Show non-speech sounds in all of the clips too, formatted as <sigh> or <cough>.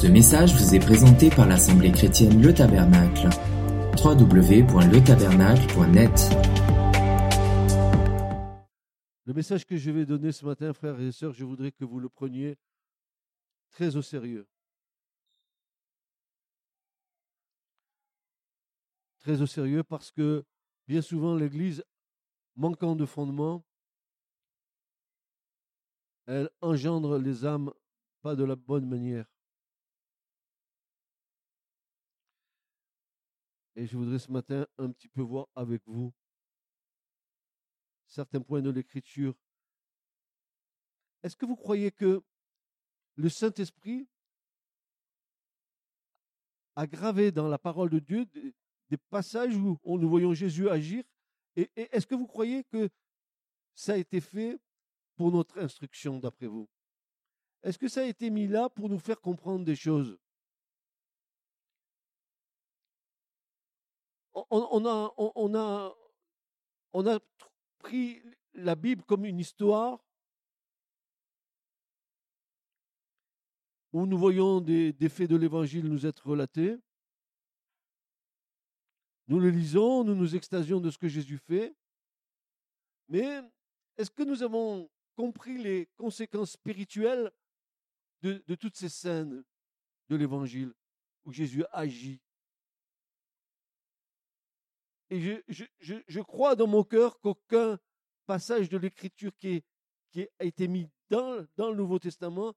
Ce message vous est présenté par l'Assemblée chrétienne Le Tabernacle. www.letabernacle.net Le message que je vais donner ce matin, frères et sœurs, je voudrais que vous le preniez très au sérieux. Très au sérieux parce que bien souvent l'Église, manquant de fondement, elle engendre les âmes pas de la bonne manière. Et je voudrais ce matin un petit peu voir avec vous certains points de l'Écriture. Est-ce que vous croyez que le Saint-Esprit a gravé dans la parole de Dieu des, passages où nous voyons Jésus agir? Et, est-ce que vous croyez que ça a été fait pour notre instruction, d'après vous? Est-ce que ça a été mis là pour nous faire comprendre des choses? On, a, pris la Bible comme une histoire où nous voyons des, des faits de l'Évangile nous être relatés. Nous le lisons, nous nous extasions de ce que Jésus fait. Mais est-ce que nous avons compris les conséquences spirituelles de, toutes ces scènes de l'Évangile où Jésus agit. Et je, crois dans mon cœur qu'aucun passage de l'Écriture qui, qui a été mis dans, dans le Nouveau Testament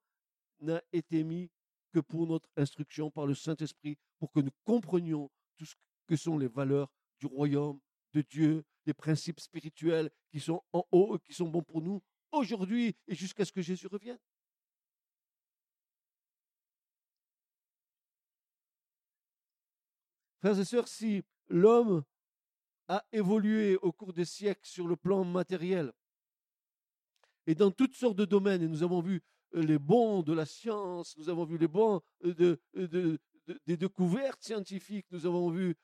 n'a été mis que pour notre instruction par le Saint-Esprit, pour que nous comprenions tout ce que sont les valeurs du royaume de Dieu, les principes spirituels qui sont en haut et qui sont bons pour nous aujourd'hui et jusqu'à ce que Jésus revienne. Frères et sœurs, si l'homme a évolué au cours des siècles sur le plan matériel et dans toutes sortes de domaines, et nous avons vu euh, les bons de la science, nous avons vu les bons euh, euh, des découvertes scientifiques, nous avons vu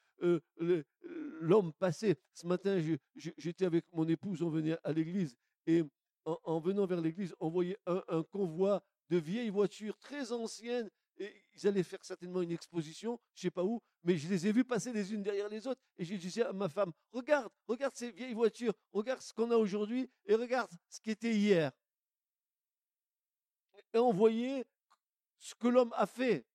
l'homme passer. Ce matin, j'étais avec mon épouse, on venait à l'église et en, venant vers l'église, on voyait un, convoi de vieilles voitures très anciennes. Et ils allaient faire certainement une exposition, je ne sais pas où, mais je les ai vus passer les unes derrière les autres. Et j'ai dit à ma femme, regarde, regarde ces vieilles voitures, regarde ce qu'on a aujourd'hui et regarde ce qui était hier. Et on voyait ce que l'homme a fait,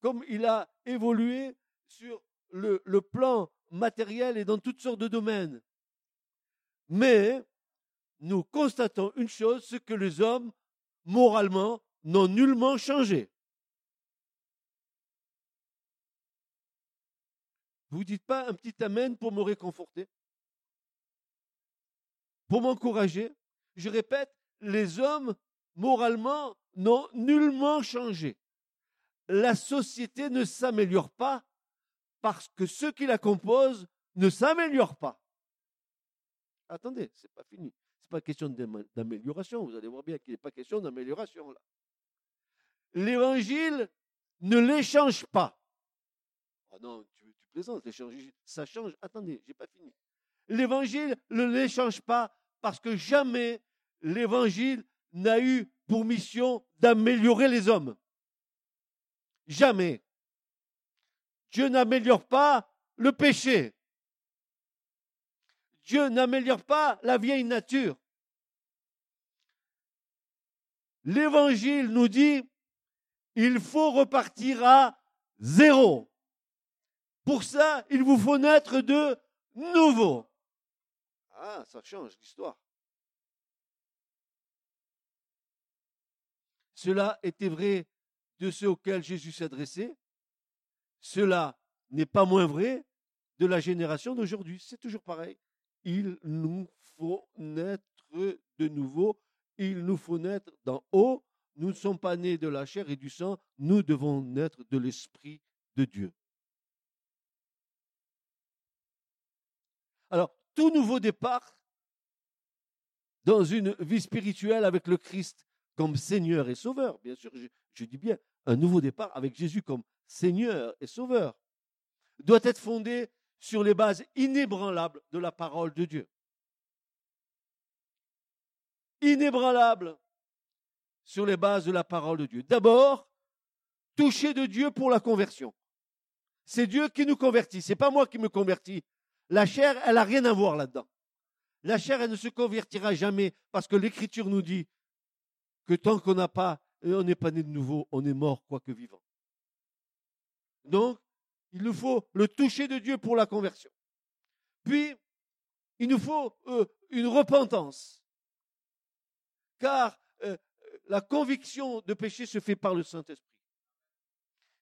comme il a évolué sur le, le plan matériel et dans toutes sortes de domaines. Mais nous constatons une chose, c'est que les hommes, moralement, n'ont nullement changé. Vous ne dites pas un petit amen pour me réconforter, pour m'encourager? Je répète, les hommes, moralement, n'ont nullement changé. La société ne s'améliore pas parce que ceux qui la composent ne s'améliorent pas. Attendez, ce n'est pas fini pas question d'amélioration. Vous allez voir bien qu'il n'est pas question d'amélioration là. L'évangile ne l'échange pas. Oh non, tu, tu plaisantes, ça change. Attendez, j'ai pas fini. L'évangile ne l'échange pas parce que jamais l'évangile n'a eu pour mission d'améliorer les hommes. Jamais. Dieu n'améliore pas le péché. Dieu n'améliore pas la vieille nature. L'évangile nous dit, il faut repartir à zéro. Pour ça, il vous faut naître de nouveau. Ah, ça change l'histoire. Cela était vrai de ceux auxquels Jésus s'adressait. Cela n'est pas moins vrai de la génération d'aujourd'hui. C'est toujours pareil. Il nous faut naître de nouveau il nous faut naître d'en haut. Nous ne sommes pas nés de la chair et du sang, nous devons naître de l'Esprit de Dieu. Alors, tout nouveau départ dans une vie spirituelle avec le Christ comme Seigneur et Sauveur, bien sûr, je, dis bien un nouveau départ avec Jésus comme Seigneur et Sauveur, doit être fondé sur les bases inébranlables de la parole de Dieu inébranlable sur les bases de la parole de Dieu. D'abord, toucher de Dieu pour la conversion. C'est Dieu qui nous convertit, c'est pas moi qui me convertis. La chair, elle n'a rien à voir là-dedans. La chair, elle ne se convertira jamais parce que l'Écriture nous dit que tant qu'on n'a pas, on n'est pas né de nouveau, on est mort quoique vivant. Donc, il nous faut le toucher de Dieu pour la conversion. Puis, il nous faut euh, une repentance. Car euh, la conviction de péché se fait par le Saint-Esprit.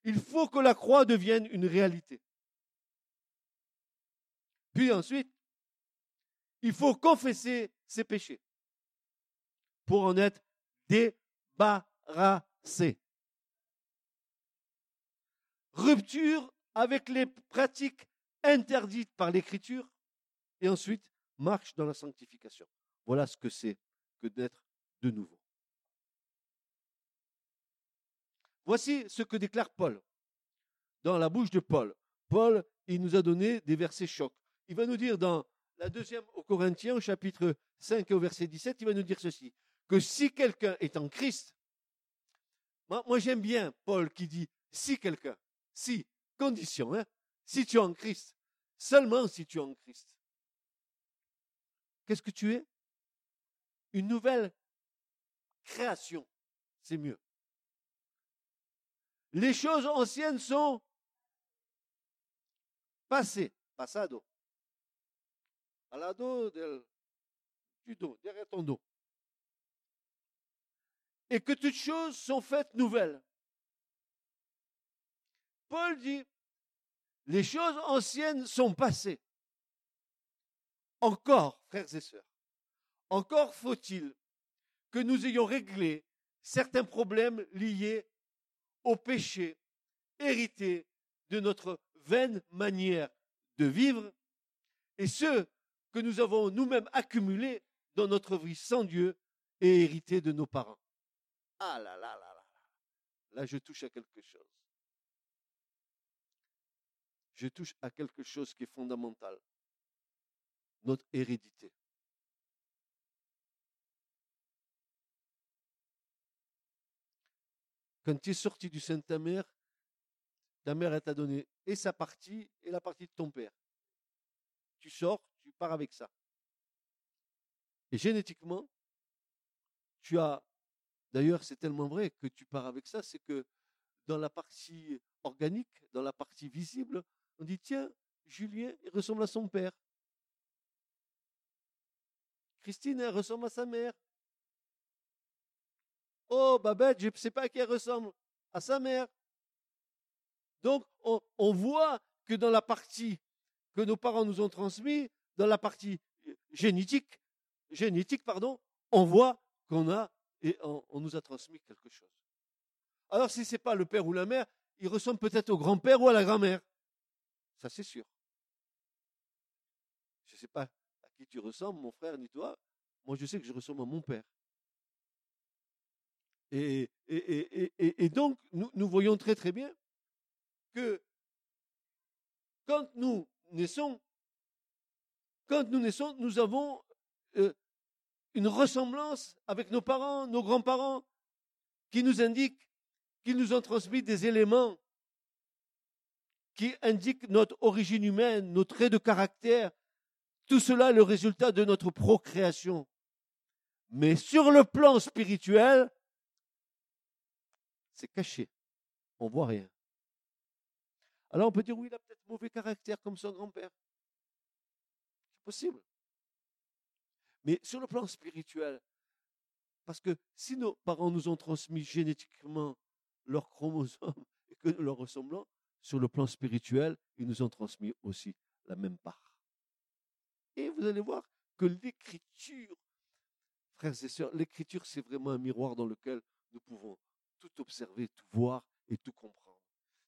Il faut que la croix devienne une réalité. Puis ensuite, il faut confesser ses péchés pour en être débarrassé. Rupture avec les pratiques interdites par l'Écriture et ensuite marche dans la sanctification. Voilà ce que c'est que d'être de nouveau. Voici ce que déclare Paul dans la bouche de Paul. Paul, il nous a donné des versets chocs. Il va nous dire dans la deuxième au Corinthiens, au chapitre 5 et au verset 17, il va nous dire ceci, que si quelqu'un est en Christ, moi, moi j'aime bien Paul qui dit si quelqu'un, si, condition, hein, si tu es en Christ, seulement si tu es en Christ. Qu'est-ce que tu es? Une nouvelle création, c'est mieux. Les choses anciennes sont passées, passado. Al del, du dos, derrière ton dos. Et que toutes choses sont faites nouvelles. Paul dit, les choses anciennes sont passées. Encore, frères et sœurs, encore faut-il que nous ayons réglé certains problèmes liés au péché hérité de notre vaine manière de vivre et ceux que nous avons nous-mêmes accumulés dans notre vie sans Dieu et hérité de nos parents. Ah là là là là là. Là, je touche à quelque chose. Je touche à quelque chose qui est fondamental. Notre hérédité. Quand tu es sorti du sein de ta mère, ta mère t'a donné et sa partie et la partie de ton père. Tu sors, tu pars avec ça. Et génétiquement, tu as, d'ailleurs c'est tellement vrai que tu pars avec ça, c'est que dans la partie organique, dans la partie visible, on dit, tiens, Julien, il ressemble à son père. Christine, elle ressemble à sa mère. Oh, Babette, je ne sais pas à qui elle ressemble. À sa mère. Donc, on, voit que dans la partie que nos parents nous ont transmise, dans la partie génétique, génétique, pardon, on voit qu'on a et on, on, nous a transmis quelque chose. Alors, si ce n'est pas le père ou la mère, il ressemble peut-être au grand-père ou à la grand-mère. Ça, c'est sûr. Je ne sais pas à qui tu ressembles, mon frère, ni toi. Moi, je sais que je ressemble à mon père. Et, donc, nous, voyons très très bien que quand nous naissons, quand nous naissons, nous avons euh, une ressemblance avec nos parents, nos grands-parents, qui nous indiquent qu'ils nous ont transmis des éléments qui indiquent notre origine humaine, nos traits de caractère. Tout cela est le résultat de notre procréation. Mais sur le plan spirituel, c'est caché. On voit rien. Alors on peut dire, oui, il a peut-être mauvais caractère comme son grand-père. C'est possible. Mais sur le plan spirituel, parce que si nos parents nous ont transmis génétiquement leurs chromosomes <laughs> et que nous leur ressemblons, sur le plan spirituel, ils nous ont transmis aussi la même part. Et vous allez voir que l'écriture, frères et sœurs, l'écriture, c'est vraiment un miroir dans lequel nous pouvons tout observer, tout voir et tout comprendre.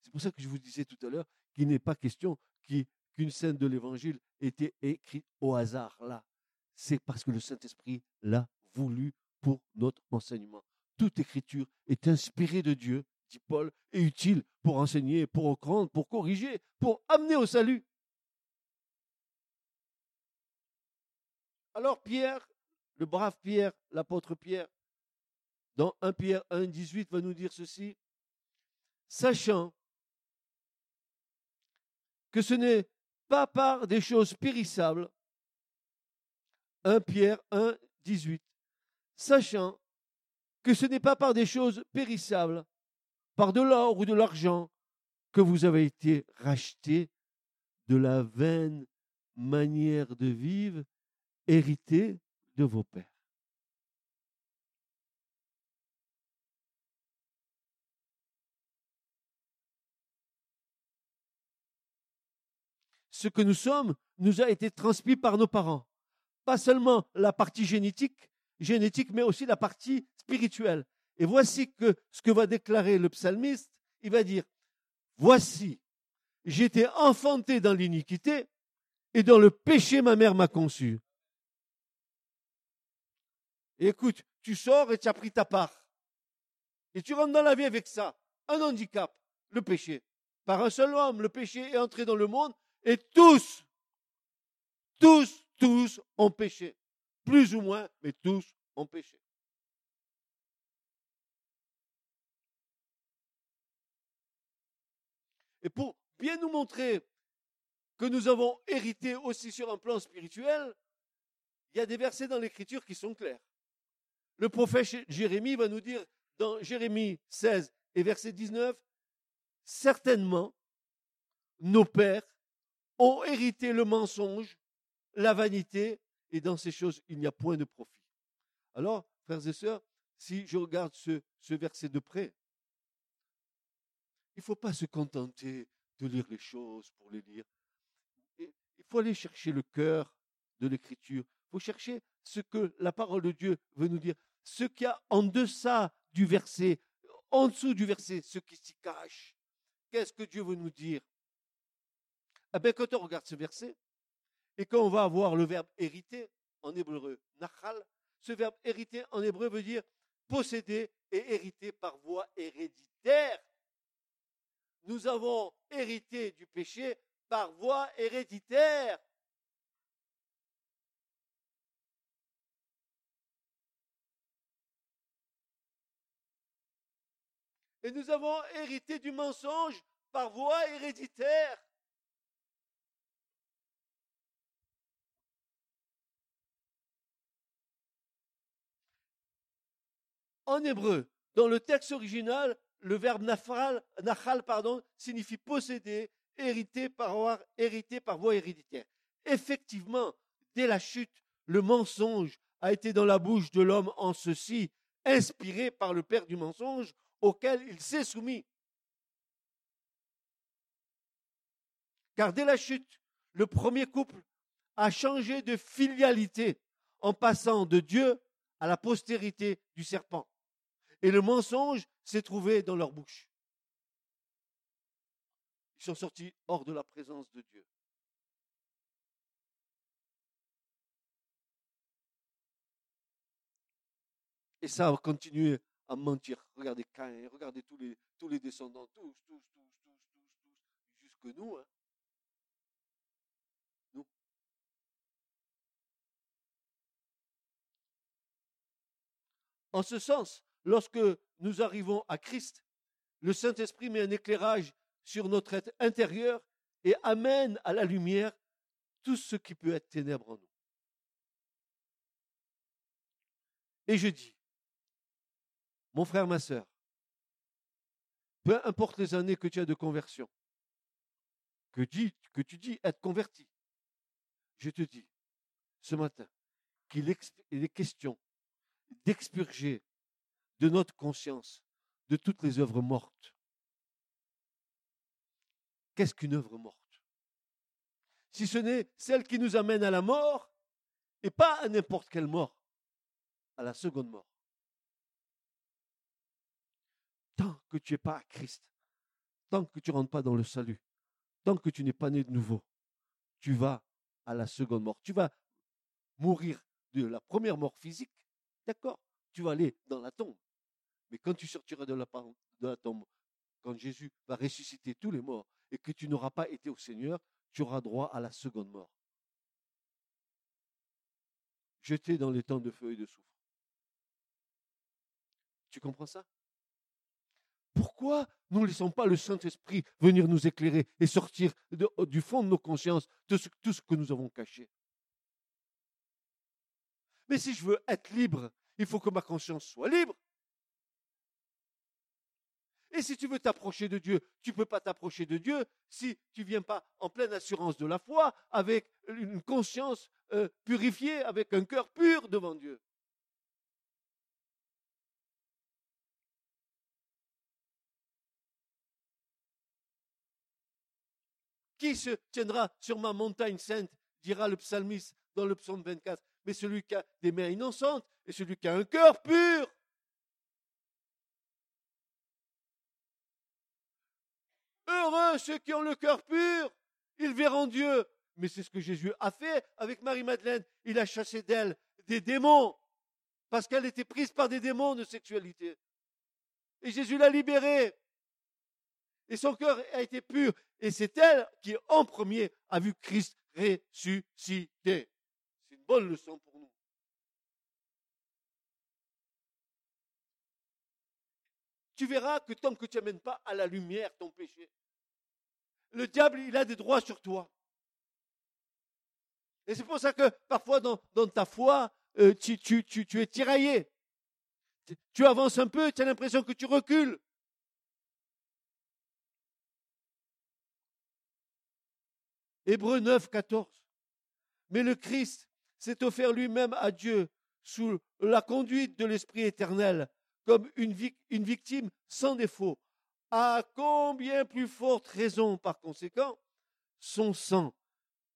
C'est pour ça que je vous disais tout à l'heure qu'il n'est pas question qu'une scène de l'évangile ait été écrite au hasard là. C'est parce que le Saint-Esprit l'a voulu pour notre enseignement. Toute écriture est inspirée de Dieu, dit Paul, et utile pour enseigner, pour reprendre, pour corriger, pour amener au salut. Alors Pierre, le brave Pierre, l'apôtre Pierre, dans 1 Pierre 1, 18, va nous dire ceci. sachant que ce n'est pas par des choses périssables. 1 Pierre 1, 18. Sachant que ce n'est pas par des choses périssables, par de l'or ou de l'argent, que vous avez été rachetés de la vaine manière de vivre héritée de vos pères. Ce que nous sommes nous a été transmis par nos parents. Pas seulement la partie génétique, génétique, mais aussi la partie spirituelle. Et voici ce que va déclarer le psalmiste, il va dire, voici, j'étais enfanté dans l'iniquité et dans le péché ma mère m'a conçu. écoute, tu sors et tu as pris ta part. Et tu rentres dans la vie avec ça, un handicap, le péché. Par un seul homme, le péché est entré dans le monde et tous, tous, tous ont péché. Plus ou moins, mais tous ont péché. Et pour bien nous montrer que nous avons hérité aussi sur un plan spirituel, il y a des versets dans l'Écriture qui sont clairs. Le prophète Jérémie va nous dire dans Jérémie 16 et verset 19, certainement nos pères ont hérité le mensonge, la vanité, et dans ces choses, il n'y a point de profit. Alors, frères et sœurs, si je regarde ce, verset de près, il ne faut pas se contenter de lire les choses pour les lire. Il faut aller chercher le cœur de l'écriture. Il faut chercher ce que la parole de Dieu veut nous dire. Ce qu'il y a en deçà du verset, en dessous du verset, ce qui s'y cache. Qu'est-ce que Dieu veut nous dire? Eh bien, quand on regarde ce verset, et quand on va avoir le verbe hériter en hébreu, nachal, ce verbe hériter en hébreu veut dire posséder et hériter par voie héréditaire. Nous avons hérité du péché par voie héréditaire. Et nous avons hérité du mensonge par voie héréditaire. En hébreu, dans le texte original, le verbe nachal signifie posséder, hériter par, hériter par voie héréditaire. Effectivement, dès la chute, le mensonge a été dans la bouche de l'homme en ceci, inspiré par le père du mensonge auquel il s'est soumis. Car dès la chute, le premier couple a changé de filialité en passant de Dieu à la postérité du serpent et le mensonge s'est trouvé dans leur bouche. Ils sont sortis hors de la présence de Dieu. Et ça va continuer à mentir. Regardez Caïn, regardez tous les, tous les descendants, tous, tous, tous, tous, tous, tous, jusque nous. Hein. Nous. En ce sens, lorsque nous arrivons à Christ, le Saint-Esprit met un éclairage sur notre être intérieur et amène à la lumière tout ce qui peut être ténèbre en nous. Et je dis, mon frère, ma sœur, peu importe les années que tu as de conversion, que, que tu dis être converti, je te dis ce matin qu'il est question d'expurger de notre conscience de toutes les œuvres mortes. Qu'est-ce qu'une œuvre morte? Si ce n'est celle qui nous amène à la mort, et pas à n'importe quelle mort, à la seconde mort. Tant que tu n'es pas à Christ, tant que tu ne rentres pas dans le salut, tant que tu n'es pas né de nouveau, tu vas à la seconde mort. Tu vas mourir de la première mort physique, d'accord? Tu vas aller dans la tombe. Mais quand tu sortiras de la, tombe, quand Jésus va ressusciter tous les morts et que tu n'auras pas été au Seigneur, tu auras droit à la seconde mort. Jeté dans les temps de feu et de soufre. Tu comprends ça? Pourquoi nous ne laissons pas le Saint-Esprit venir nous éclairer et sortir du fond de nos consciences de tout ce que nous avons caché? Mais si je veux être libre, il faut que ma conscience soit libre. Et si tu veux t'approcher de Dieu, tu ne peux pas t'approcher de Dieu si tu ne viens pas en pleine assurance de la foi, avec une conscience euh, purifiée, avec un cœur pur devant Dieu. Qui se tiendra sur ma montagne sainte dira le psalmiste dans le psaume 24. Mais celui qui a des mains innocentes et celui qui a un cœur pur. Ceux qui ont le cœur pur, ils verront Dieu. Mais c'est ce que Jésus a fait avec Marie-Madeleine. Il a chassé d'elle des démons parce qu'elle était prise par des démons de sexualité. Et Jésus l'a libérée. Et son cœur a été pur. Et c'est elle qui, en premier, a vu Christ ressuscité. C'est une bonne leçon pour nous. Tu verras que tant que tu n'amènes pas à la lumière ton péché, le diable, il a des droits sur toi. Et c'est pour ça que parfois dans, ta foi, euh, tu, es tiraillé. Tu avances un peu, tu as l'impression que tu recules. Hébreu 9, 14. Mais le Christ s'est offert lui-même à Dieu sous la conduite de l'Esprit éternel comme une victime sans défaut. À combien plus forte raison, par conséquent, son sang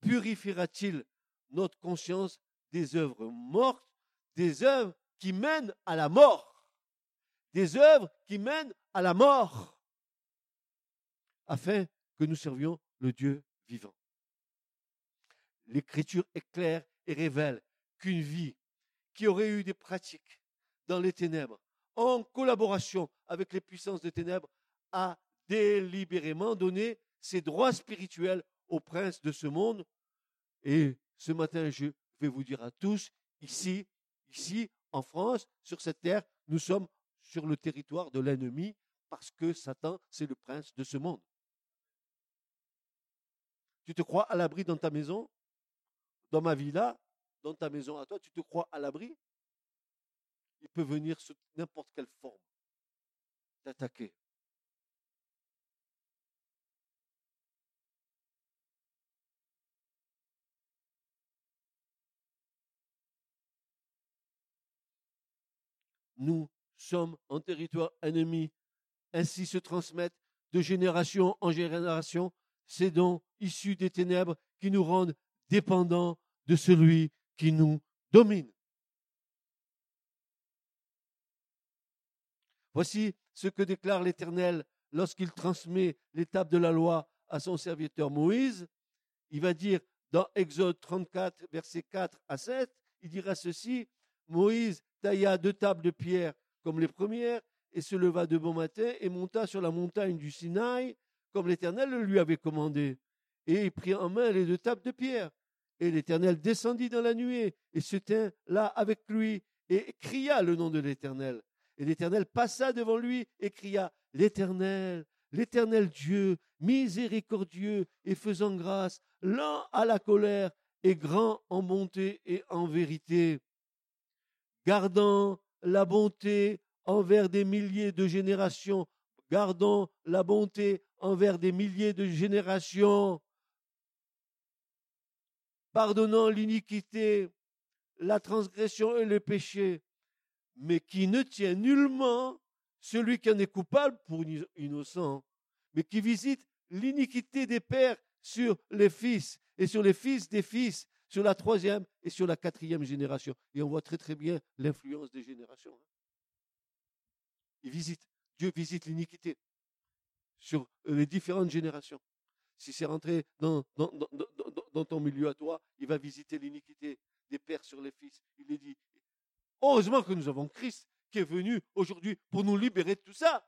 purifiera-t-il notre conscience des œuvres mortes, des œuvres qui mènent à la mort, des œuvres qui mènent à la mort, afin que nous servions le Dieu vivant. l'Écriture est claire et révèle qu'une vie qui aurait eu des pratiques dans les ténèbres, en collaboration avec les puissances des ténèbres, a délibérément donné ses droits spirituels au prince de ce monde. Et ce matin, je vais vous dire à tous, ici, ici, en France, sur cette terre, nous sommes sur le territoire de l'ennemi parce que Satan, c'est le prince de ce monde. Tu te crois à l'abri dans ta maison? Dans ma villa, dans ta maison à toi, tu te crois à l'abri? Il peut venir sous n'importe quelle forme t'attaquer. Nous sommes en territoire ennemi. Ainsi se transmettent de génération en génération ces dons issus des ténèbres qui nous rendent dépendant de celui qui nous domine. Voici ce que déclare l'Éternel lorsqu'il transmet l'étape de la loi à son serviteur Moïse. Il va dire dans Exode 34, versets 4 à 7, il dira ceci, Moïse tailla deux tables de pierre comme les premières et se leva de bon matin et monta sur la montagne du Sinaï comme l'Éternel le lui avait commandé. Et il prit en main les deux tables de pierre. Et l'Éternel descendit dans la nuée et se tint là avec lui et cria le nom de l'Éternel. Et l'Éternel passa devant lui et cria, L'Éternel, l'Éternel Dieu, miséricordieux et faisant grâce, lent à la colère et grand en bonté et en vérité, gardant la bonté envers des milliers de générations, gardant la bonté envers des milliers de générations, pardonnant l'iniquité, la transgression et le péché, mais qui ne tient nullement celui qui en est coupable pour innocent, mais qui visite l'iniquité des pères sur les fils et sur les fils des fils, sur la troisième et sur la quatrième génération. Et on voit très très bien l'influence des générations. Hein. Il visite, Dieu visite l'iniquité sur les différentes générations. Si c'est rentré dans, ton milieu à toi, il va visiter l'iniquité des pères sur les fils. Il dit, heureusement que nous avons Christ qui est venu aujourd'hui pour nous libérer de tout ça.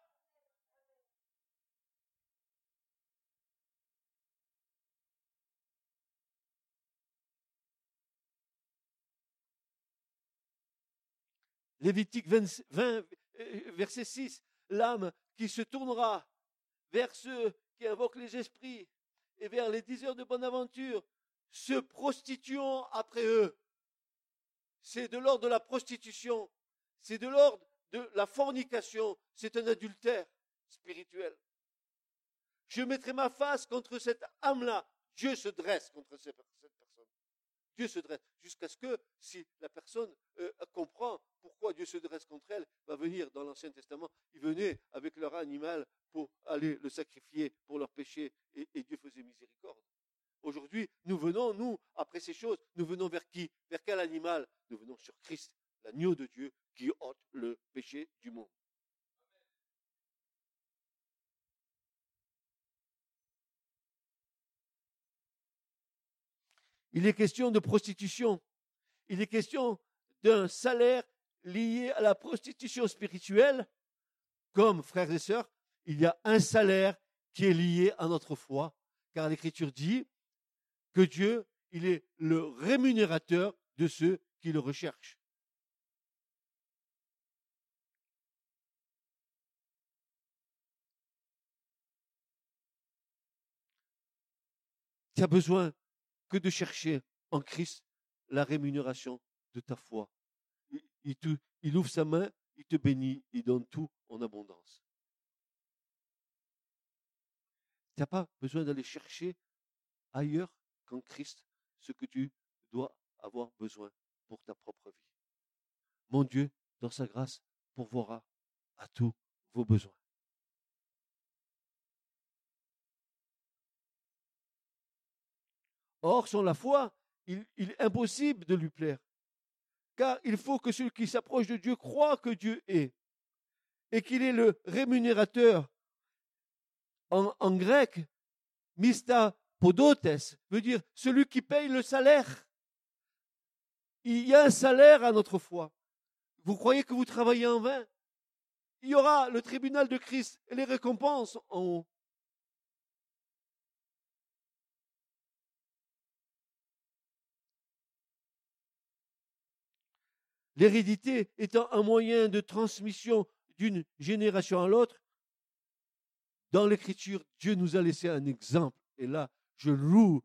Lévitique 20, 20, verset 6. l'âme qui se tournera vers ceux qui invoquent les esprits et vers les diseurs de bonne aventure, se prostituant après eux. C'est de l'ordre de la prostitution, c'est de l'ordre de la fornication, c'est un adultère spirituel. Je mettrai ma face contre cette âme-là. Dieu se dresse contre cette personne. Dieu se dresse jusqu'à ce que, si la personne euh, comprend pourquoi Dieu se dresse contre elle, va venir dans l'Ancien Testament, ils venaient avec leur animal pour aller le sacrifier pour leur péché et, et Dieu faisait miséricorde. Aujourd'hui, nous venons, nous, après ces choses, nous venons vers qui? Vers quel animal? Nous venons sur Christ, l'agneau de Dieu qui ôte le péché du monde. Il est question de prostitution. Il est question d'un salaire lié à la prostitution spirituelle. Comme frères et sœurs, il y a un salaire qui est lié à notre foi, car l'Écriture dit que Dieu, il est le rémunérateur de ceux qui le recherchent. Tu as besoin que de chercher en Christ la rémunération de ta foi. Il, il ouvre sa main, il te bénit, il donne tout en abondance. Tu n'as pas besoin d'aller chercher ailleurs qu'en Christ ce que tu dois avoir besoin pour ta propre vie. Mon Dieu, dans sa grâce, pourvoira à tous vos besoins. Or, sans la foi, il, est impossible de lui plaire. Car il faut que celui qui s'approche de Dieu croit que Dieu est et qu'il est le rémunérateur. En, grec, mista podotes veut dire celui qui paye le salaire. Il y a un salaire à notre foi. Vous croyez que vous travaillez en vain? Il y aura le tribunal de Christ et les récompenses en haut. L'hérédité étant un moyen de transmission d'une génération à l'autre, dans l'Écriture, Dieu nous a laissé un exemple. Et là, je loue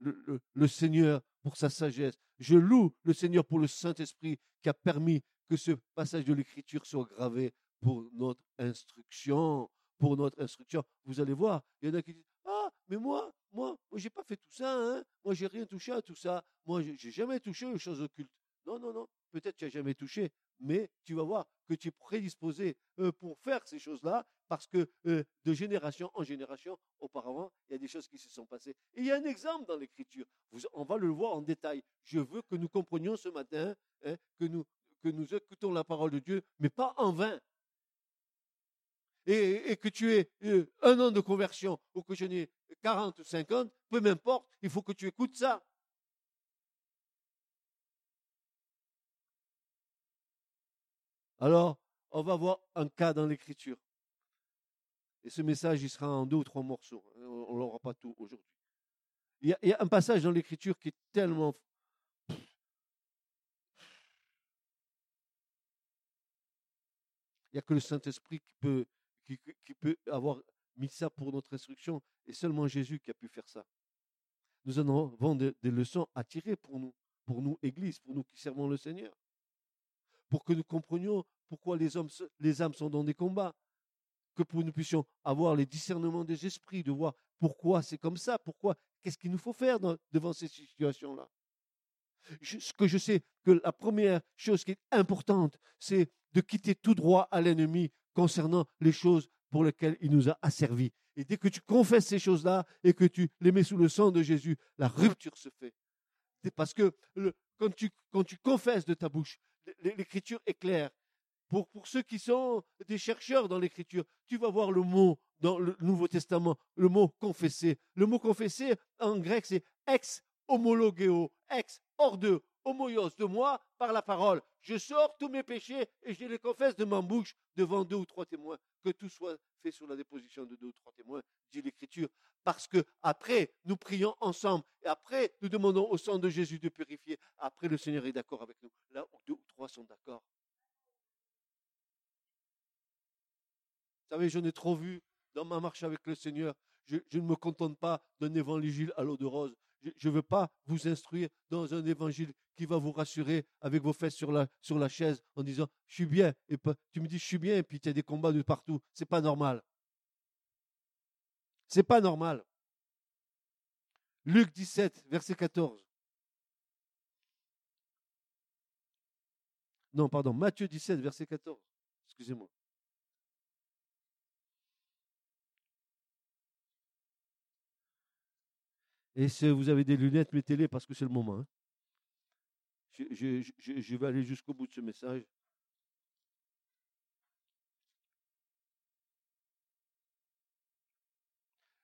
le, Seigneur pour sa sagesse. Je loue le Seigneur pour le Saint-Esprit qui a permis que ce passage de l'Écriture soit gravé pour notre instruction. Pour notre instruction. Vous allez voir, il y en a qui disent Ah, mais moi, moi, moi, j'ai pas fait tout ça, hein. Moi, j'ai rien touché à tout ça. Moi, j'ai jamais touché aux choses occultes. Non, non, non peut-être tu n'as jamais touché, mais tu vas voir que tu es prédisposé pour faire ces choses-là, parce que de génération en génération, auparavant, il y a des choses qui se sont passées. Il y a un exemple dans l'Écriture. On va le voir en détail. Je veux que nous comprenions ce matin, hein, que, nous, que écoutons la parole de Dieu, mais pas en vain. Et, que tu aies un an de conversion ou que je n'ai 40 ou 50, peu m'importe, il faut que tu écoutes ça. Alors, on va voir un cas dans l'Écriture. Et ce message, il sera en deux ou trois morceaux. On l'aura pas tout aujourd'hui. Il, y, a, un passage dans l'Écriture qui est tellement... Il n'y a que le Saint-Esprit qui peut, avoir mis ça pour notre instruction, et seulement Jésus qui a pu faire ça. Nous en avons des leçons à tirer pour nous, pour nous, Église, pour nous qui servons le Seigneur, pour que nous comprenions pourquoi les, hommes, âmes sont dans des combats, que nous puissions avoir les discernements des esprits, de voir pourquoi c'est comme ça, pourquoi, qu'est-ce qu'il nous faut faire devant ces situations-là? ce que je sais, que la première chose qui est importante, c'est de quitter tout droit à l'ennemi concernant les choses pour lesquelles il nous a asservis. Et dès que tu confesses ces choses-là et que tu les mets sous le sang de Jésus, la rupture se fait. C'est parce que quand tu confesses de ta bouche, l'écriture est claire. Pour, ceux qui sont des chercheurs dans l'écriture, tu vas voir le mot dans le Nouveau Testament, le mot confesser. Le mot confesser en grec, c'est ex homologeo, ex hors de, homoios de moi par la parole. Je sors tous mes péchés et je les confesse de ma bouche devant deux ou trois témoins. Que tout soit fait sur la déposition de deux ou trois témoins, dit l'Écriture. Parce que après, nous prions ensemble et après, nous demandons au sang de Jésus de purifier. Après, le Seigneur est d'accord avec nous. Là où deux ou trois sont d'accord, savez, j'en ai trop vu dans ma marche avec le Seigneur. Je, ne me contente pas d'un évangile à l'eau de rose. Je ne veux pas vous instruire dans un évangile qui va vous rassurer avec vos fesses sur la, sur la chaise en disant je suis bien. Et tu me dis je suis bien et puis tu as des combats de partout. C'est pas normal. C'est pas normal. Luc 17, verset 14. Non, pardon, Matthieu 17, verset 14. Excusez-moi. Et si vous avez des lunettes, mettez-les parce que c'est le moment. Hein. Je, vais aller jusqu'au bout de ce message.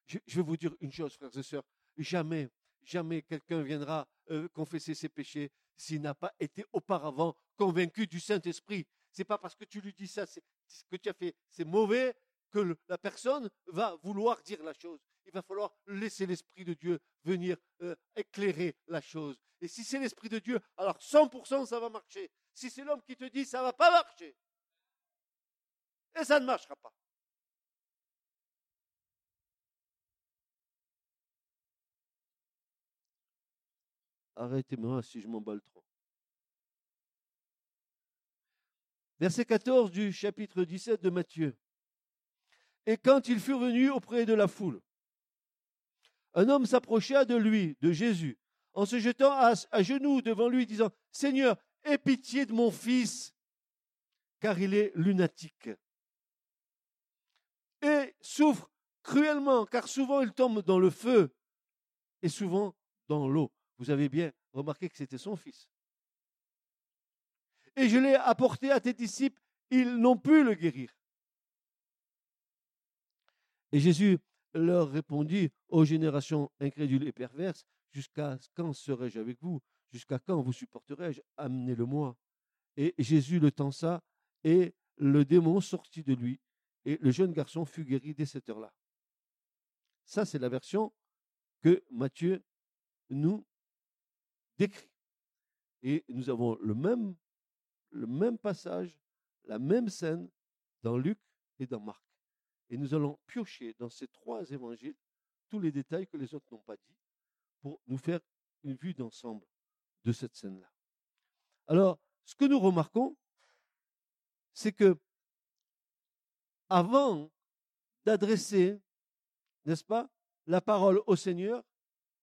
Je, vais vous dire une chose, frères et sœurs. Jamais, jamais quelqu'un viendra euh, confesser ses péchés s'il n'a pas été auparavant convaincu du Saint-Esprit. C'est pas parce que tu lui dis ça, c'est ce que tu as fait, c'est mauvais que la personne va vouloir dire la chose. Il va falloir laisser l'Esprit de Dieu venir euh, éclairer la chose. Et si c'est l'Esprit de Dieu, alors 100% ça va marcher. Si c'est l'homme qui te dit, ça ne va pas marcher. Et ça ne marchera pas. Arrêtez-moi si je m'emballe trop. Verset 14 du chapitre 17 de Matthieu. Et quand ils furent venus auprès de la foule, un homme s'approcha de lui, de Jésus, en se jetant à, genoux devant lui, disant, Seigneur, aie pitié de mon fils, car il est lunatique. Et souffre cruellement, car souvent il tombe dans le feu et souvent dans l'eau. Vous avez bien remarqué que c'était son fils. Et je l'ai apporté à tes disciples, ils n'ont pu le guérir. Et Jésus leur répondit aux générations incrédules et perverses, Jusqu'à quand serai-je avec vous? Jusqu'à quand vous supporterai-je? Amenez-le-moi. Et Jésus le tensa, et le démon sortit de lui, et le jeune garçon fut guéri dès cette heure-là. Ça, c'est la version que Matthieu nous décrit. Et nous avons le même, le même passage, la même scène dans Luc et dans Marc. Et nous allons piocher dans ces trois évangiles tous les détails que les autres n'ont pas dit pour nous faire une vue d'ensemble de cette scène-là. Alors, ce que nous remarquons, c'est que avant d'adresser, n'est-ce pas, la parole au Seigneur,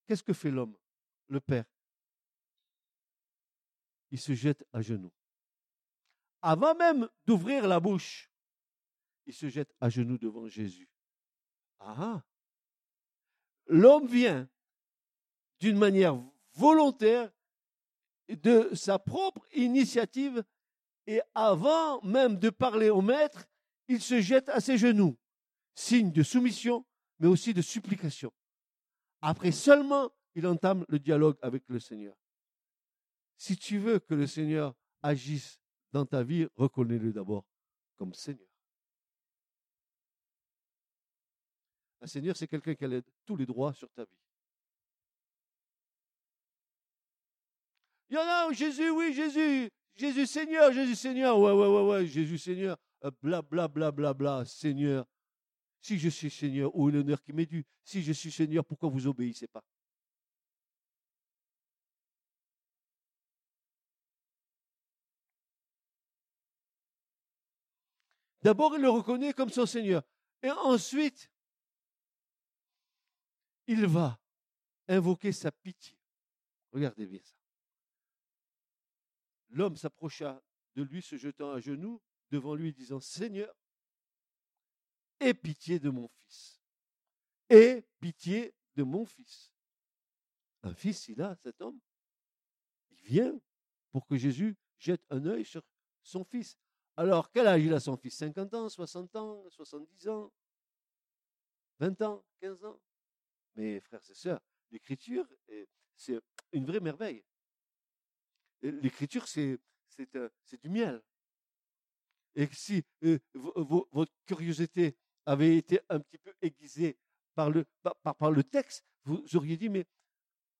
qu'est-ce que fait l'homme, le Père? Il se jette à genoux. Avant même d'ouvrir la bouche, il se jette à genoux devant Jésus. Ah L'homme vient d'une manière volontaire, de sa propre initiative, et avant même de parler au maître, il se jette à ses genoux, signe de soumission, mais aussi de supplication. Après seulement, il entame le dialogue avec le Seigneur. Si tu veux que le Seigneur agisse dans ta vie, reconnais-le d'abord comme Seigneur. Un Seigneur, c'est quelqu'un qui a tous les droits sur ta vie. Il y en a, Jésus, oui, Jésus, Jésus Seigneur, Jésus Seigneur, ouais, ouais, ouais, ouais, Jésus Seigneur, bla, bla, bla, bla, bla, Seigneur. Si je suis Seigneur, où est l'honneur qui m'est dû? Si je suis Seigneur, pourquoi vous obéissez pas? D'abord, il le reconnaît comme son Seigneur. Et ensuite, il va invoquer sa pitié. Regardez bien ça. L'homme s'approcha de lui, se jetant à genoux devant lui, disant Seigneur, aie pitié de mon fils. Aie pitié de mon fils. Un fils, il a, cet homme. Il vient pour que Jésus jette un œil sur son fils. Alors, quel âge il a son fils? 50 ans, 60 ans, 70 ans, 20 ans, 15 ans? Mes frères et sœurs, l'écriture, c'est une vraie merveille. L'écriture, c'est du miel. Et si euh, votre curiosité avait été un petit peu aiguisée par le, texte, vous auriez dit, mais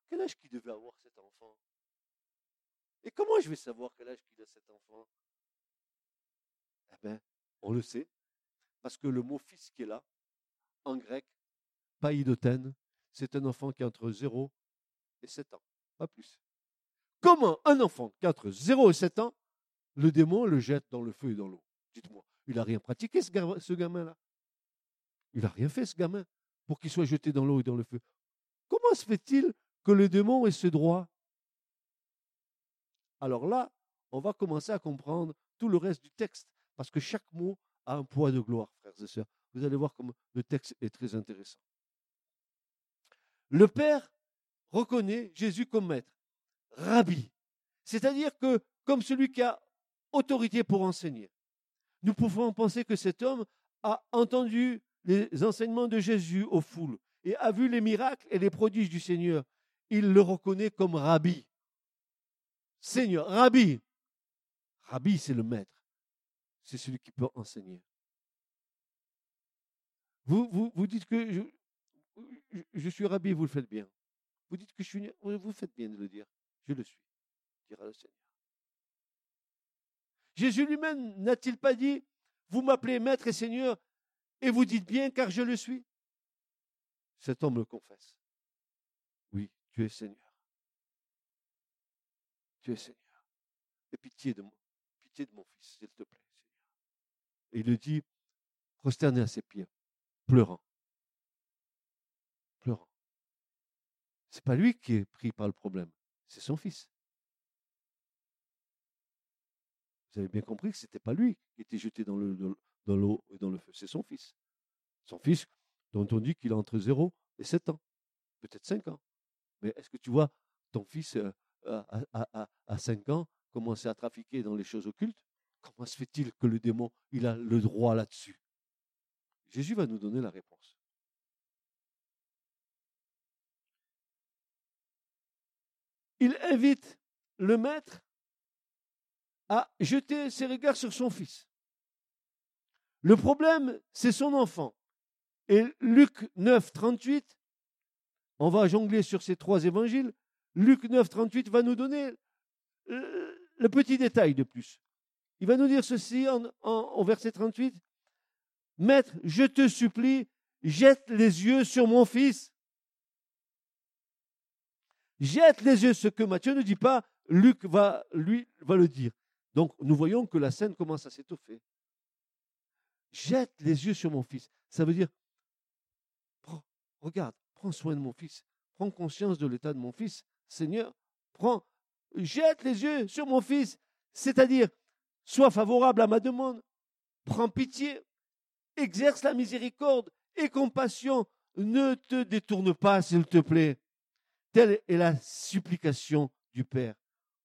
quel âge qu'il devait avoir cet enfant? Et comment je vais savoir quel âge qu'il a cet enfant? Eh bien, on le sait, Parce que le mot fils qui est là, en grec, païdoten, c'est un enfant qui a entre 0 et 7 ans, pas plus. Comment un enfant qui a entre 0 et 7 ans, le démon le jette dans le feu et dans l'eau? Dites-moi, il n'a rien pratiqué ce gamin-là? Il n'a rien fait ce gamin pour qu'il soit jeté dans l'eau et dans le feu. Comment se fait-il que le démon ait ce droit? Alors là, on va commencer à comprendre tout le reste du texte, parce que chaque mot a un poids de gloire, frères et sœurs. Vous allez voir comme le texte est très intéressant. Le Père reconnaît Jésus comme maître, rabbi, c'est-à-dire que comme celui qui a autorité pour enseigner. Nous pouvons penser que cet homme a entendu les enseignements de Jésus aux foules et a vu les miracles et les prodiges du Seigneur. Il le reconnaît comme rabbi. Seigneur, rabbi. Rabbi, c'est le maître. C'est celui qui peut enseigner. Vous, vous, vous dites que je, suis rabbi, vous le faites bien. Vous dites que je suis. Vous faites bien de le dire. Je le suis, dira le Seigneur. Jésus lui-même n'a-t-il pas dit Vous m'appelez maître et Seigneur, et vous dites bien car je le suis? Cet homme le confesse. Oui, tu es Seigneur. Tu es Seigneur. Et pitié de, moi, pitié de mon fils, s'il te plaît, Seigneur. Et il le dit, prosterné à ses pieds. Pleurant. C'est pas lui qui est pris par le problème, c'est son fils. Vous avez bien compris que ce n'était pas lui qui était jeté dans l'eau et dans le feu, c'est son fils. Son fils, dont on dit qu'il a entre 0 et 7 ans, peut-être 5 ans. Mais est-ce que tu vois ton fils euh, à, à, 5 ans commencer à trafiquer dans les choses occultes? Comment se fait-il que le démon, il a le droit là-dessus? Jésus va nous donner la réponse. Il invite le maître à jeter ses regards sur son fils. Le problème, c'est son enfant. Et Luc 9, 38, on va jongler sur ces trois évangiles. Luc 9, 38 va nous donner le petit détail de plus. Il va nous dire ceci en, en, verset 38. Maître, je te supplie, jette les yeux sur mon fils. Jette les yeux, ce que Matthieu ne dit pas, Luc va, lui, va le dire. Donc nous voyons que la scène commence à s'étoffer. Jette les yeux sur mon fils. Ça veut dire, regarde, prends soin de mon fils. Prends conscience de l'état de mon fils. Seigneur, prends, jette les yeux sur mon fils. C'est-à-dire, sois favorable à ma demande. Prends pitié. Exerce la miséricorde et compassion. Ne te détourne pas, s'il te plaît. Telle est la supplication du Père.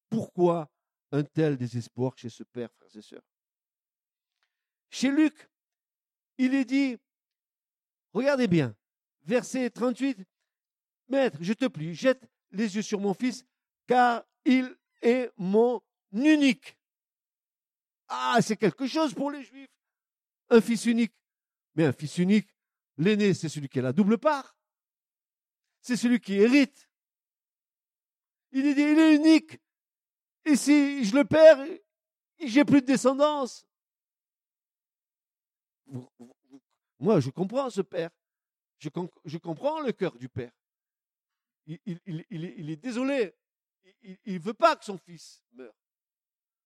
Pourquoi un tel désespoir chez ce père, frères et sœurs? Chez Luc, il est dit, regardez bien, verset 38, Maître, je te prie, jette les yeux sur mon fils, car il est mon unique. Ah, c'est quelque chose pour les Juifs. Un fils unique. Mais un fils unique, l'aîné, c'est celui qui a la double part. C'est celui qui hérite. Il est unique. Et si je le perds, j'ai plus de descendance. Moi, je comprends ce père. Je, comprends le cœur du père. Il, il, il, est, désolé. Il ne veut pas que son fils meure.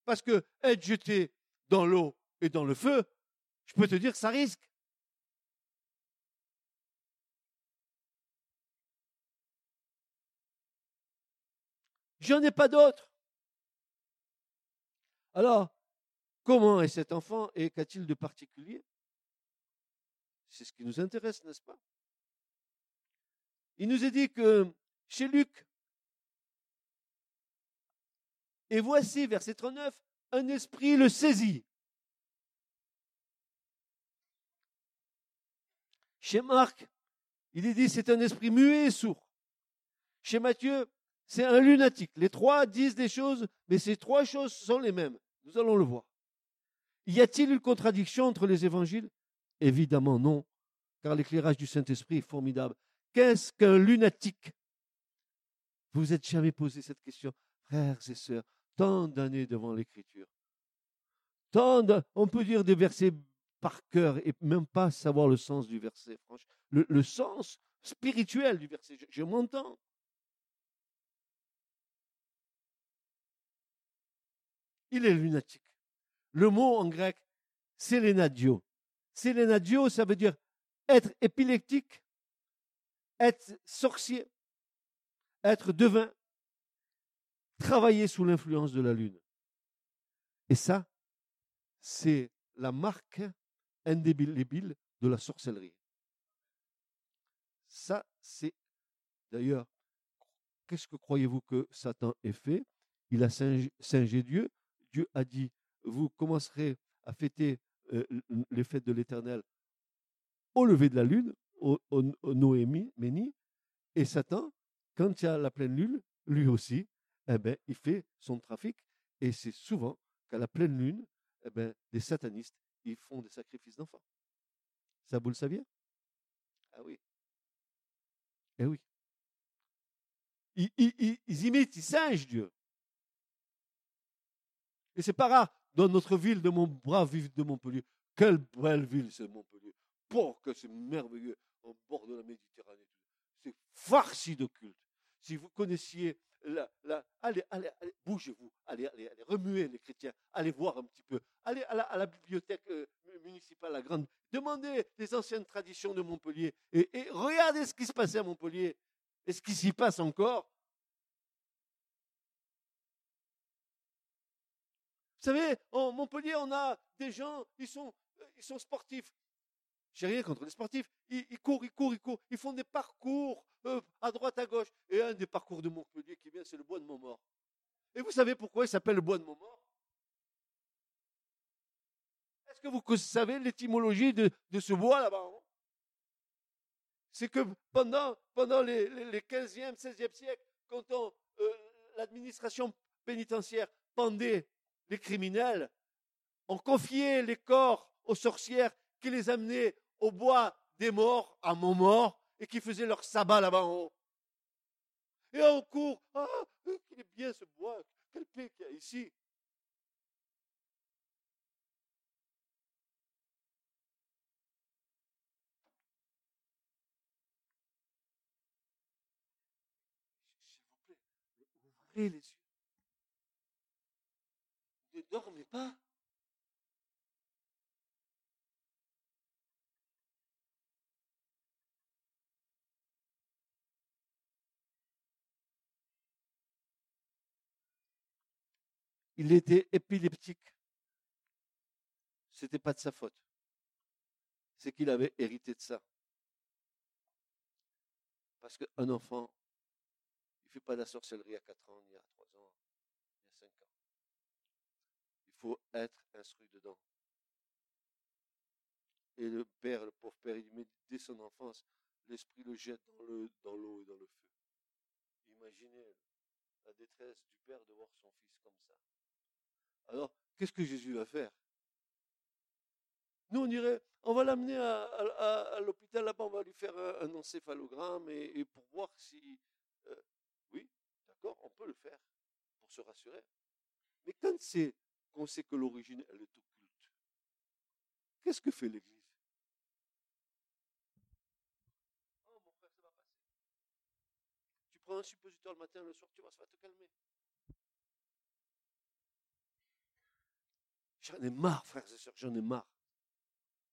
Parce que être jeté dans l'eau et dans le feu, je peux te dire que ça risque. J'en ai pas d'autres. Alors, comment est cet enfant et qu'a-t-il de particulier? C'est ce qui nous intéresse, n'est-ce pas? Il nous est dit que chez Luc, et voici, verset 39, un esprit le saisit. Chez Marc, il est dit c'est un esprit muet et sourd. Chez Matthieu, c'est un lunatique. Les trois disent des choses, mais ces trois choses sont les mêmes. Nous allons le voir. Y a-t-il une contradiction entre les évangiles? Évidemment non, car l'éclairage du Saint-Esprit est formidable. Qu'est-ce qu'un lunatique? Vous êtes jamais posé cette question, frères et sœurs, tant d'années devant l'Écriture. Tant on peut dire des versets par cœur et même pas savoir le sens du verset, franchement. Le, sens spirituel du verset, je, m'entends. Il est lunatique. Le mot en grec, c'est l'énadio. C'est l'énadio, ça veut dire être épileptique, être sorcier, être devin, travailler sous l'influence de la lune. Et ça, c'est la marque indélébile de la sorcellerie. Ça, c'est d'ailleurs, qu'est-ce que croyez-vous que Satan ait fait? Il a singé Dieu. Dieu a dit, vous commencerez à fêter les fêtes de l'Éternel au lever de la lune, au, Noémie, Méni, et Satan, quand il y a la pleine lune, lui aussi, eh ben, il fait son trafic, et c'est souvent qu'à la pleine lune, eh ben, des satanistes, ils font des sacrifices d'enfants. Ça, vous le saviez? Ah oui. Eh oui. Ils, imitent, ils singent Dieu. Et c'est pas rare dans notre ville de mon de Montpellier. Quelle belle ville c'est Montpellier. Pour que c'est merveilleux, au bord de la Méditerranée. C'est farci de culte. Si vous connaissiez allez, allez, bougez-vous, allez, allez, allez, remuez les chrétiens, allez voir un petit peu, allez à la, bibliothèque euh, municipale, la grande, demandez les anciennes traditions de Montpellier et, regardez ce qui se passait à Montpellier et ce qui s'y passe encore. Savez, en Montpellier, on a des gens, ils sont, ils sont sportifs. J'ai rien contre les sportifs. Ils, courent, ils courent, ils courent. Ils font des parcours euh, à droite, à gauche. Et un des parcours de Montpellier qui vient, c'est le bois de Montmort. Et vous savez pourquoi il s'appelle le bois de Montmort? Est-ce que vous savez l'étymologie de, ce bois là-bas hein? C'est que pendant, pendant les, les, 15e, 16e siècles, quand euh, l'administration pénitentiaire pendait les criminels, on confiait les corps aux sorcières qui les amenaient au bois des morts, à Montmort, et qui faisaient leur sabbat là-bas en haut. Et on court, ah, qu'il est bien ce bois, quel paix qu'il y a ici. S'il vous plaît, ouvrez les yeux. Dormez pas. il était épileptique. Ce n'était pas de sa faute. C'est qu'il avait hérité de ça. Parce qu'un enfant, il ne fait pas de la sorcellerie à 4 ans, ni à 3 ans, ni à 5 ans. Il faut être instruit dedans. Et le père, le pauvre père, il met dès son enfance, l'esprit le jette dans l'eau dans et dans le feu. Imaginez la détresse du père de voir son fils comme ça. Alors, qu'est-ce que Jésus va faire? Nous, on dirait, on va l'amener à, l'hôpital là-bas, on va lui faire un, encéphalogramme et, pour voir si... Euh, oui, d'accord, on peut le faire pour se rassurer. Mais quand c'est qu'on sait que l'origine, elle est occulte, qu'est-ce que fait l'Église? Oh, mon frère, ça va passer. Tu prends un suppositoire le matin, le soir, tu vas, ça va te calmer. J'en ai marre, frères et sœurs, j'en ai marre.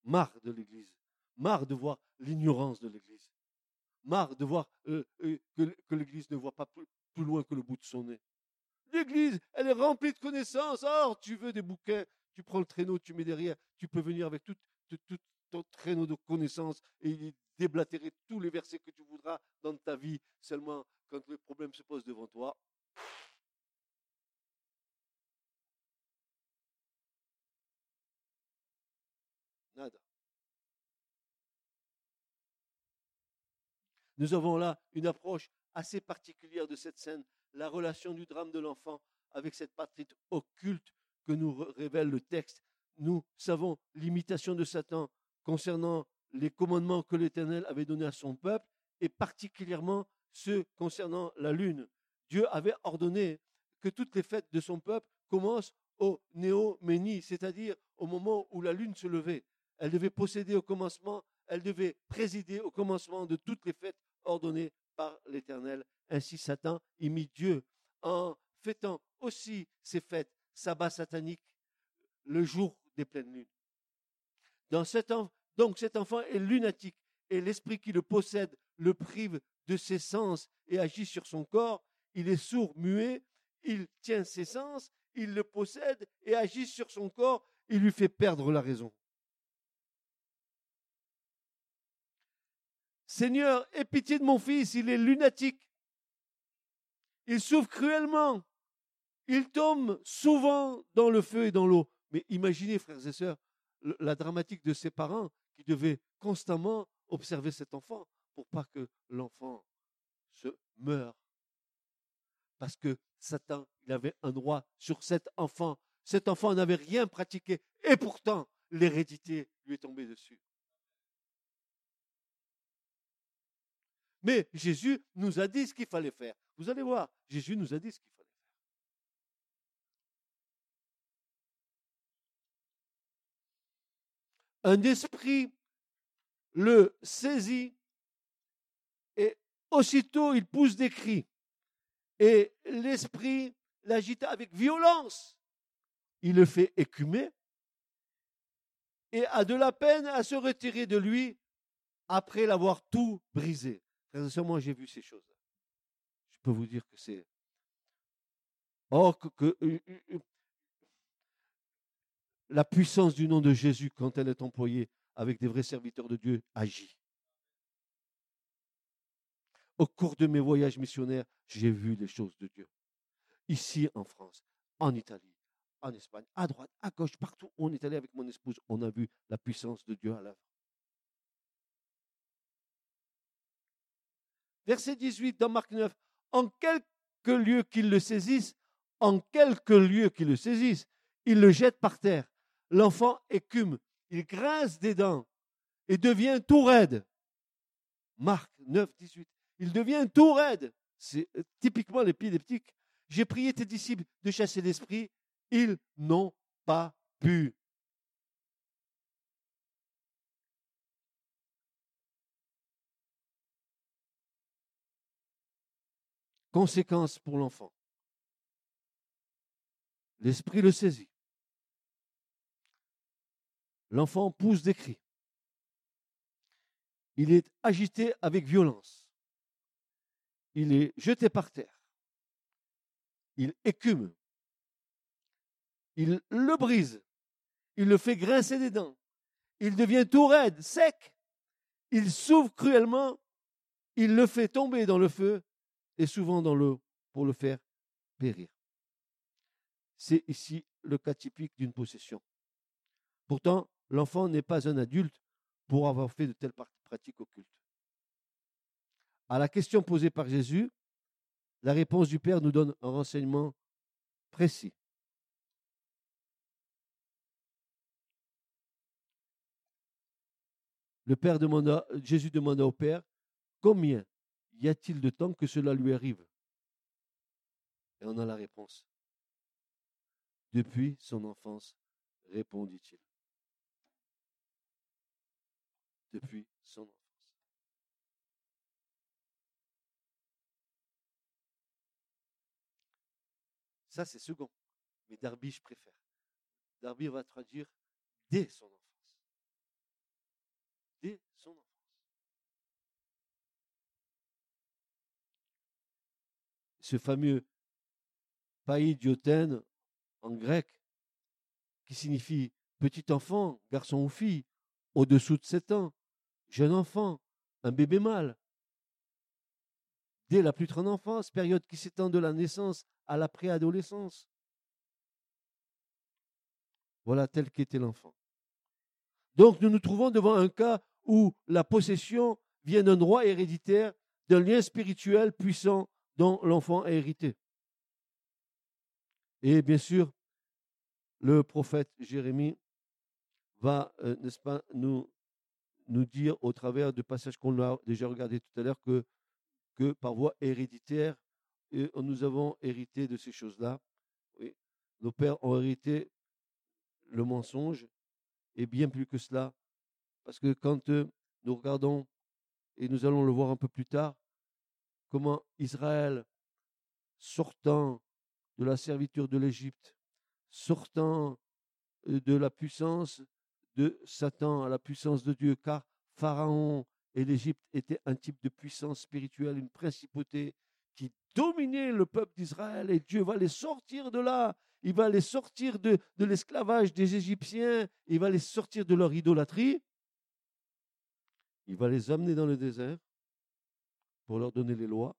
Marre de l'Église. Marre de voir l'ignorance de l'Église. Marre de voir euh, euh, que, l'Église ne voit pas plus, loin que le bout de son nez. L'Église, elle est remplie de connaissances. Or, tu veux des bouquins, tu prends le traîneau, tu mets derrière, tu peux venir avec tout, ton traîneau de connaissances et déblatérer tous les versets que tu voudras dans ta vie. Seulement, quand le problème se pose devant toi, Nous avons là une approche assez particulière de cette scène, la relation du drame de l'enfant avec cette patrie occulte que nous révèle le texte. Nous savons l'imitation de Satan concernant les commandements que l'Éternel avait donnés à son peuple, et particulièrement ceux concernant la lune. Dieu avait ordonné que toutes les fêtes de son peuple commencent au néo-méni, c'est-à-dire au moment où la lune se levait. Elle devait posséder au commencement, elle devait présider au commencement de toutes les fêtes ordonnées par l'Éternel. Ainsi Satan imite Dieu en fêtant aussi ces fêtes, sabbat satanique, le jour des pleines lunes. Donc cet enfant est lunatique et l'esprit qui le possède le prive de ses sens et agit sur son corps. Il est sourd, muet, il tient ses sens, il le possède et agit sur son corps, il lui fait perdre la raison. Seigneur, aie pitié de mon fils, il est lunatique. Il souffre cruellement. Il tombe souvent dans le feu et dans l'eau. Mais imaginez, frères et sœurs, la dramatique de ses parents qui devaient constamment observer cet enfant pour pas que l'enfant se meure. Parce que Satan, il avait un droit sur cet enfant. Cet enfant n'avait rien pratiqué et pourtant l'hérédité lui est tombée dessus. Mais Jésus nous a dit ce qu'il fallait faire. Vous allez voir, Jésus nous a dit ce qu'il fallait faire. Un esprit le saisit et aussitôt il pousse des cris. Et l'esprit l'agita avec violence. Il le fait écumer et a de la peine à se retirer de lui après l'avoir tout brisé. Frères moi j'ai vu ces choses-là. Je peux vous dire que c'est. Or, que, la puissance du nom de Jésus, quand elle est employée avec des vrais serviteurs de Dieu, agit. Au cours de mes voyages missionnaires, j'ai vu les choses de Dieu. Ici en France, en Italie, en Espagne, à droite, à gauche, partout où on est allé avec mon épouse, on a vu la puissance de Dieu à l'œuvre. Verset 18 dans Marc 9. En quelques lieux qu'il le saisisse, en quelques lieux qu'il le saisisse, il le jette par terre. L'enfant écume, il grince des dents et devient tout raide. Marc 9, 18. Il devient tout raide. C'est euh, typiquement l'épileptique. J'ai prié tes disciples de chasser l'esprit. Ils n'ont pas pu. Conséquence pour l'enfant. L'esprit le saisit. L'enfant pousse des cris. Il est agité avec violence. Il est jeté par terre. Il écume. Il le brise. Il le fait grincer des dents. Il devient tout raide, sec. Il souffre cruellement. Il le fait tomber dans le feu et souvent dans l'eau pour le faire périr. C'est ici le cas typique d'une possession. Pourtant, l'enfant n'est pas un adulte pour avoir fait de telles pratiques occultes. À la question posée par Jésus, la réponse du Père nous donne un renseignement précis. Le Père Jésus demanda au Père, combien y a-t-il de temps que cela lui arrive? Et on a la réponse. Depuis son enfance, répondit-il. Depuis son enfance. Ça, c'est second. Mais Darby, je préfère. Darby va traduire dès son enfance. Dès son enfance. Ce fameux païdiothène en grec, qui signifie petit enfant, garçon ou fille, au-dessous de 7 ans, jeune enfant, un bébé mâle. Dès la plus grande enfance, période qui s'étend de la naissance à la préadolescence. Voilà tel qu'était l'enfant. Donc nous nous trouvons devant un cas où la possession vient d'un droit héréditaire, d'un lien spirituel puissant dont l'enfant a hérité. Et bien sûr, le prophète Jérémie va, euh, n'est-ce pas, nous, dire au travers du passage qu'on a déjà regardé tout à l'heure que, par voie héréditaire, et nous avons hérité de ces choses-là. Oui. Nos pères ont hérité le mensonge et bien plus que cela, Parce que quand euh, nous regardons, et nous allons le voir un peu plus tard, comment Israël, sortant de la servitude de l'Égypte, sortant de la puissance de Satan à la puissance de Dieu, car Pharaon et l'Égypte étaient un type de puissance spirituelle, une principauté qui dominait le peuple d'Israël, et Dieu va les sortir de là, il va les sortir de l'esclavage des Égyptiens, il va les sortir de leur idolâtrie, il va les amener dans le désert pour leur donner les lois,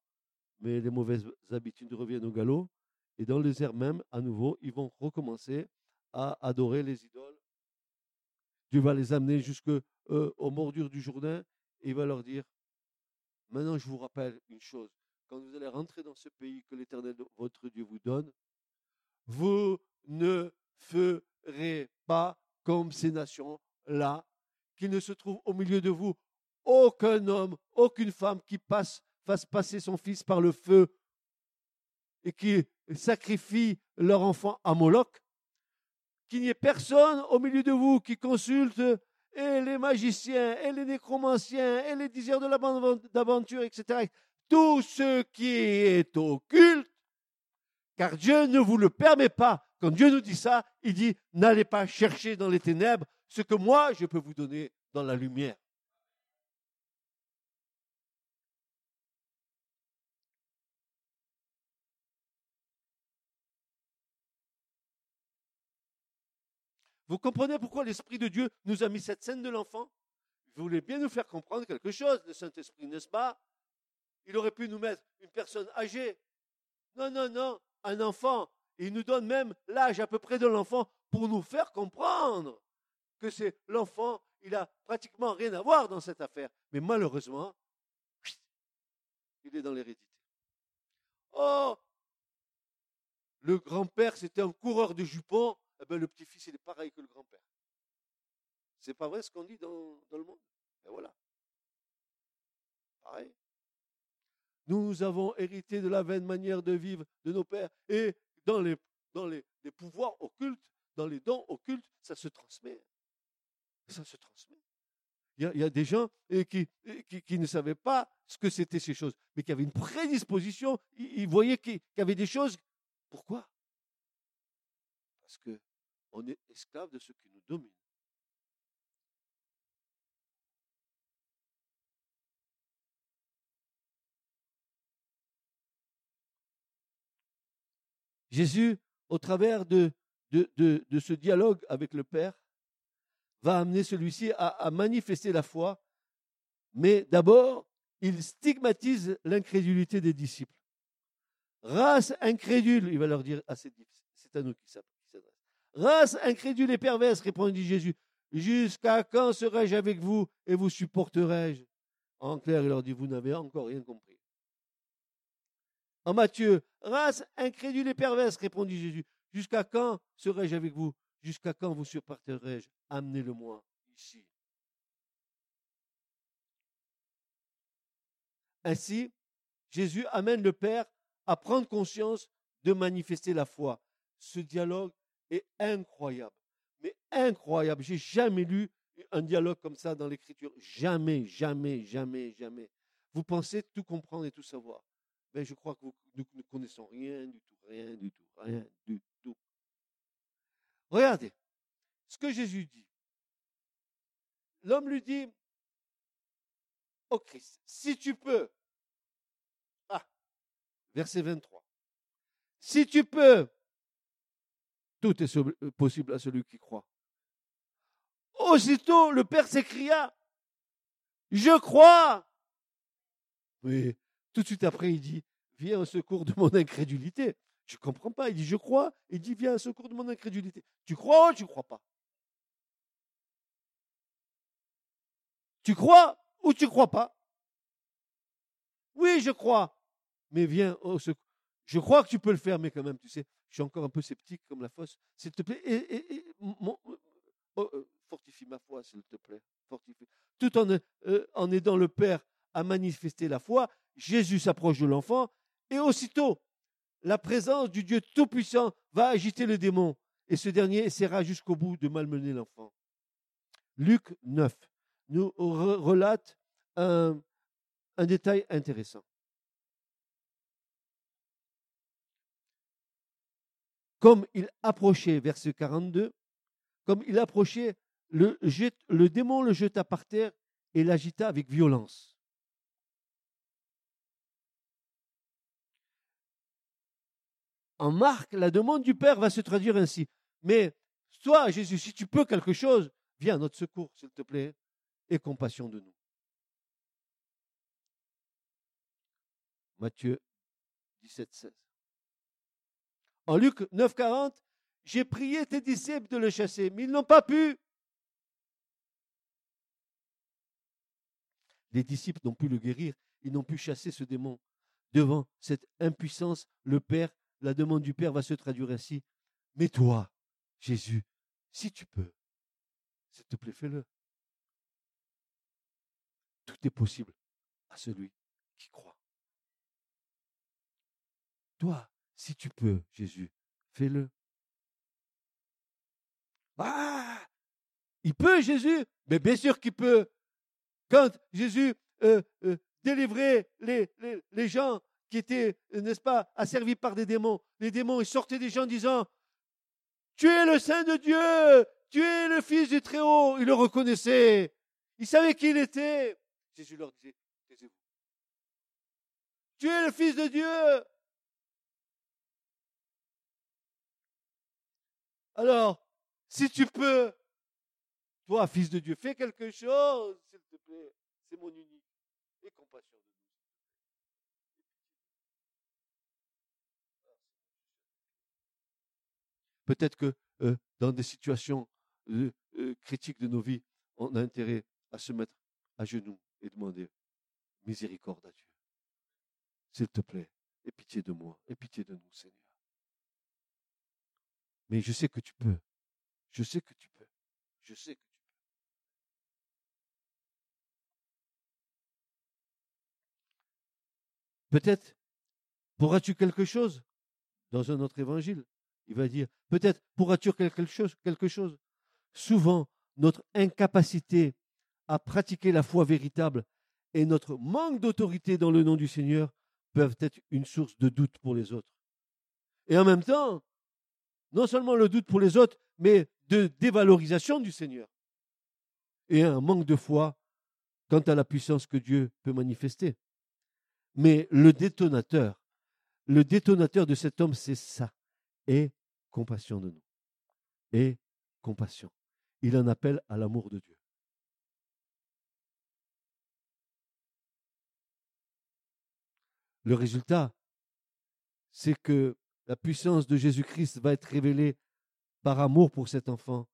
mais les mauvaises habitudes reviennent au galop, et dans le désert même, à nouveau, ils vont recommencer à adorer les idoles. Dieu va les amener jusqu'aux euh, bordures du Jourdain et il va leur dire, maintenant je vous rappelle une chose, quand vous allez rentrer dans ce pays que l'Éternel, votre Dieu, vous donne, vous ne ferez pas comme ces nations-là, qu'il ne se trouve au milieu de vous aucun homme, aucune femme qui passe, fasse passer son fils par le feu et qui sacrifie leur enfant à Moloch, qu'il n'y ait personne au milieu de vous qui consulte et les magiciens, et les nécromanciens, et les diseurs de d'aventure, etc. Tout ce qui est occulte, car Dieu ne vous le permet pas. Quand Dieu nous dit ça, il dit, n'allez pas chercher dans les ténèbres ce que moi, je peux vous donner dans la lumière. Vous comprenez pourquoi l'Esprit de Dieu nous a mis cette scène de l'enfant? Il voulait bien nous faire comprendre quelque chose, le Saint-Esprit, n'est-ce pas? Il aurait pu nous mettre une personne âgée. Non, non, non, un enfant. Il nous donne même l'âge à peu près de l'enfant pour nous faire comprendre que c'est l'enfant, il a pratiquement rien à voir dans cette affaire. Mais malheureusement, il est dans l'hérédité. Oh, le grand-père, c'était un coureur de jupons eh ben, le petit-fils, il est pareil que le grand-père. C'est pas vrai ce qu'on dit dans, le monde? Et voilà. Pareil. Nous avons hérité de la vaine manière de vivre de nos pères. Et dans les, pouvoirs occultes, dans les dons occultes, ça se transmet. Ça se transmet. Il y, a, des gens qui, qui, qui, ne savaient pas ce que c'était ces choses, mais qui avaient une prédisposition. Ils, voyaient qu'il y avait des choses. Pourquoi? Parce que on est esclave de ce qui nous domine. Jésus, au travers de, ce dialogue avec le Père, va amener celui-ci à, manifester la foi, mais d'abord, il stigmatise l'incrédulité des disciples. Race incrédule, il va leur dire à ses disciples, c'est à nous qui s'appelle. Race incrédule et perverse, répondit Jésus. Jusqu'à quand serai-je avec vous et vous supporterai-je? En clair, il leur dit, vous n'avez encore rien compris. En Matthieu, race incrédule et perverse, répondit Jésus. Jusqu'à quand serai-je avec vous? Jusqu'à quand vous supporterai-je? Amenez-le-moi ici. Ainsi, Jésus amène le Père à prendre conscience de manifester la foi. Ce dialogue est incroyable. Mais incroyable. J'ai jamais lu un dialogue comme ça dans l'écriture. Jamais, jamais, jamais, jamais. Vous pensez tout comprendre et tout savoir. Mais je crois que nous ne connaissons rien du tout, rien du tout, rien du tout. Regardez ce que Jésus dit. L'homme lui dit, au Christ, si tu peux, ah, verset 23, si tu peux tout est euh, possible à celui qui croit. Aussitôt, le Père s'écria, je crois. Oui, tout de suite après, il dit, viens au secours de mon incrédulité. Je ne comprends pas. Il dit, je crois. Il dit, viens au secours de mon incrédulité. Tu crois ou tu ne crois pas Tu crois ou tu ne crois pas Oui, je crois. Mais viens au secours. Je crois que tu peux le faire, mais quand même, tu sais, je suis encore un peu sceptique comme la fosse. S'il te plaît, oh, euh, fortifie ma foi, s'il te plaît. Fortifie. Tout en, euh, en aidant le Père à manifester la foi, Jésus s'approche de l'enfant et aussitôt, la présence du Dieu Tout-Puissant va agiter le démon et ce dernier essaiera jusqu'au bout de malmener l'enfant. Luc 9, nous relate un détail intéressant. Comme il approchait, verset 42, comme il approchait, le, démon le jeta par terre et l'agita avec violence. En Marc, la demande du Père va se traduire ainsi. Mais toi, Jésus, si tu peux quelque chose, viens à notre secours, s'il te plaît, et compassion de nous. Matthieu 17, 16. En Luc 9, 40, j'ai prié tes disciples de le chasser, mais ils n'ont pas pu. Les disciples n'ont pu le guérir, ils n'ont pu chasser ce démon. Devant cette impuissance, le Père, la demande du Père va se traduire ainsi. Mais toi, Jésus, si tu peux, s'il te plaît, fais-le. Tout est possible à celui qui croit. Toi, si tu peux, Jésus, fais-le. Ah Il peut, Jésus Mais bien sûr qu'il peut. Quand Jésus euh, euh, délivrait les, les, gens qui étaient, n'est-ce pas, asservis par des démons, les démons, ils sortaient des gens disant Tu es le Saint de Dieu, tu es le Fils du Très-Haut. Ils le reconnaissaient. Ils savaient qui il était. Jésus leur disait. Tu es le Fils de Dieu. Alors, si tu peux, toi, fils de Dieu, fais quelque chose, s'il te plaît. C'est mon unique. Et compassion de nous. Peut-être que euh, dans des situations euh, euh, critiques de nos vies, on a intérêt à se mettre à genoux et demander miséricorde à Dieu. S'il te plaît, aie pitié de moi, aie pitié de nous, Seigneur. Mais je sais que tu peux. Je sais que tu peux. Je sais que tu peux. Peut-être pourras-tu quelque chose dans un autre évangile? Il va dire, peut-être pourras-tu quelque chose, quelque chose? Souvent, notre incapacité à pratiquer la foi véritable et notre manque d'autorité dans le nom du Seigneur peuvent être une source de doute pour les autres. Et en même temps, non seulement le doute pour les autres, mais de dévalorisation du Seigneur. Et un manque de foi quant à la puissance que Dieu peut manifester. Mais le détonateur, le détonateur de cet homme, c'est ça. Et compassion de nous. Et compassion. Il en appelle à l'amour de Dieu. Le résultat, c'est que la puissance de Jésus-Christ va être révélée par amour pour cet enfant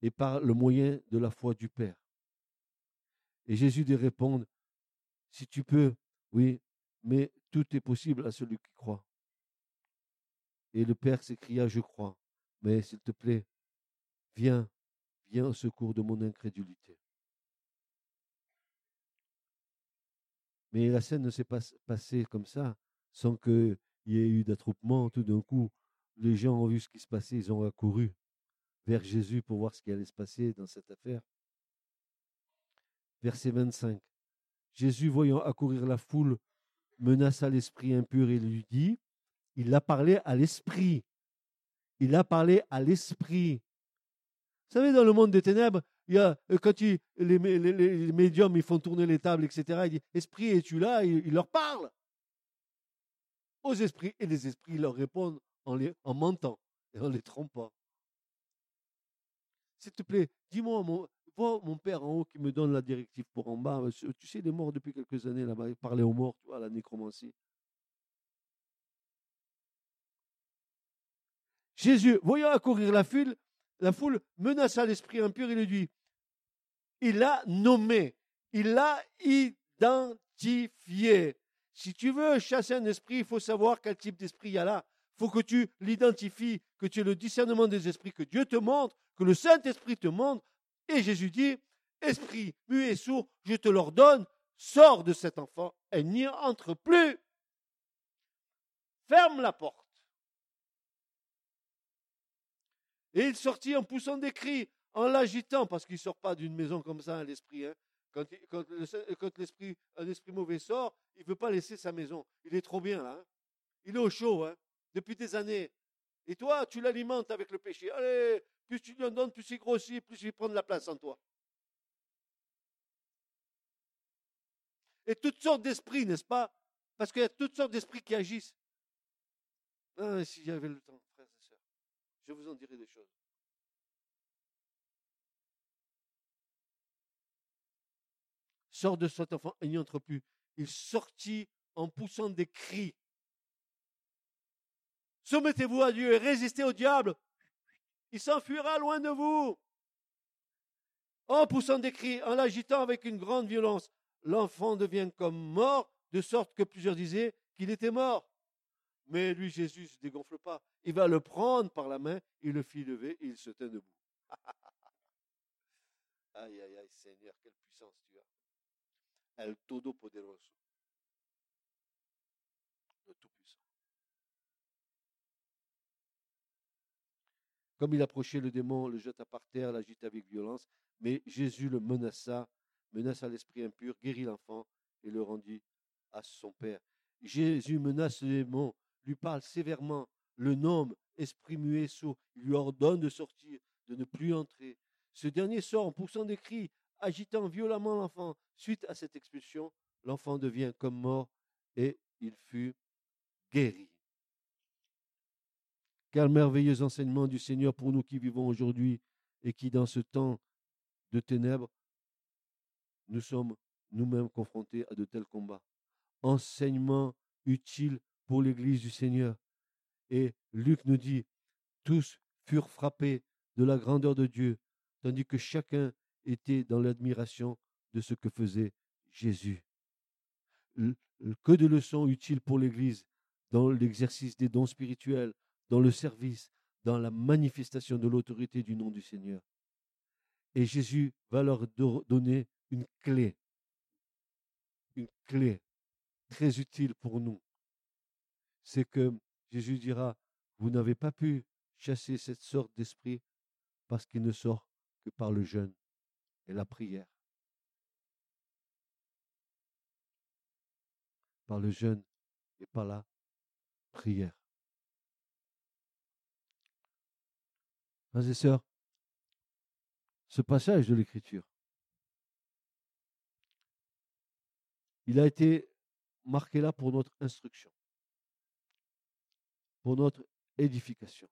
et par le moyen de la foi du Père. Et Jésus lui répond, si tu peux, oui, mais tout est possible à celui qui croit. Et le Père s'écria, je crois, mais s'il te plaît, viens, viens au secours de mon incrédulité. Mais la scène ne s'est pas passée comme ça, sans qu'il y ait eu d'attroupement. Tout d'un coup, les gens ont vu ce qui se passait, ils ont accouru vers Jésus pour voir ce qui allait se passer dans cette affaire. Verset 25. Jésus, voyant accourir la foule, menaça l'esprit impur et lui dit, il a parlé à l'esprit. Il a parlé à l'esprit. Vous savez, dans le monde des ténèbres, il y a, euh, quand les, médiums ils font tourner les tables, etc., il dit Esprit, es-tu là il, leur parle aux esprits, et les esprits leur répondent en, les, en mentant et en les trompant. S'il te plaît, dis-moi, mon, vois mon père en haut qui me donne la directive pour en bas. Tu sais, il est mort depuis quelques années là-bas. Il parlait aux morts, tu vois, la nécromancie. Jésus, voyant accourir la foule, la foule menaça l'esprit impur et lui dit Il l'a nommé, il l'a identifié. Si tu veux chasser un esprit, il faut savoir quel type d'esprit il y a là. Il faut que tu l'identifies, que tu aies le discernement des esprits, que Dieu te montre, que le Saint-Esprit te montre. Et Jésus dit, Esprit muet et sourd, je te l'ordonne, sors de cet enfant et n'y entre plus. Ferme la porte. Et il sortit en poussant des cris, en l'agitant, parce qu'il ne sort pas d'une maison comme ça, l'esprit. Hein. Quand, un esprit mauvais sort, il ne veut pas laisser sa maison. Il est trop bien là. Hein. Il est au chaud hein, depuis des années. Et toi, tu l'alimentes avec le péché. Allez, plus tu lui en donnes, plus il grossit, plus il prend de la place en toi. Et toutes sortes d'esprits, n'est-ce pas? Parce qu'il y a toutes sortes d'esprits qui agissent. Ah, si j'avais le temps, frères et sœurs, je vous en dirai des choses. Sort de cet enfant, il n'y entre plus. Il sortit en poussant des cris. Soumettez-vous à Dieu et résistez au diable. Il s'enfuira loin de vous. En poussant des cris, en l'agitant avec une grande violence, l'enfant devient comme mort, de sorte que plusieurs disaient qu'il était mort. Mais lui, Jésus, ne se dégonfle pas. Il va le prendre par la main, il le fit lever et il se tint debout. <laughs> aïe, aïe, aïe, Seigneur, quelle puissance tu as. El Todopoderoso. Le Tout-Puissant. Comme il approchait le démon, le jeta par terre, l'agita avec violence, mais Jésus le menaça, menaça l'esprit impur, guérit l'enfant et le rendit à son père. Jésus menace le démon, lui parle sévèrement, le nomme, esprit muet, sourd, il lui ordonne de sortir, de ne plus entrer. Ce dernier sort en poussant des cris, agitant violemment l'enfant. Suite à cette expulsion, l'enfant devient comme mort et il fut guéri. Quel merveilleux enseignement du Seigneur pour nous qui vivons aujourd'hui et qui, dans ce temps de ténèbres, nous sommes nous-mêmes confrontés à de tels combats. Enseignement utile pour l'Église du Seigneur. Et Luc nous dit, tous furent frappés de la grandeur de Dieu, tandis que chacun était dans l'admiration de ce que faisait Jésus. Que de leçons utiles pour l'Église dans l'exercice des dons spirituels, dans le service, dans la manifestation de l'autorité du nom du Seigneur. Et Jésus va leur donner une clé, une clé très utile pour nous. C'est que Jésus dira, vous n'avez pas pu chasser cette sorte d'esprit parce qu'il ne sort que par le jeûne la prière. Par le jeûne et par la prière. Frères et sœurs, ce passage de l'Écriture, il a été marqué là pour notre instruction, pour notre édification.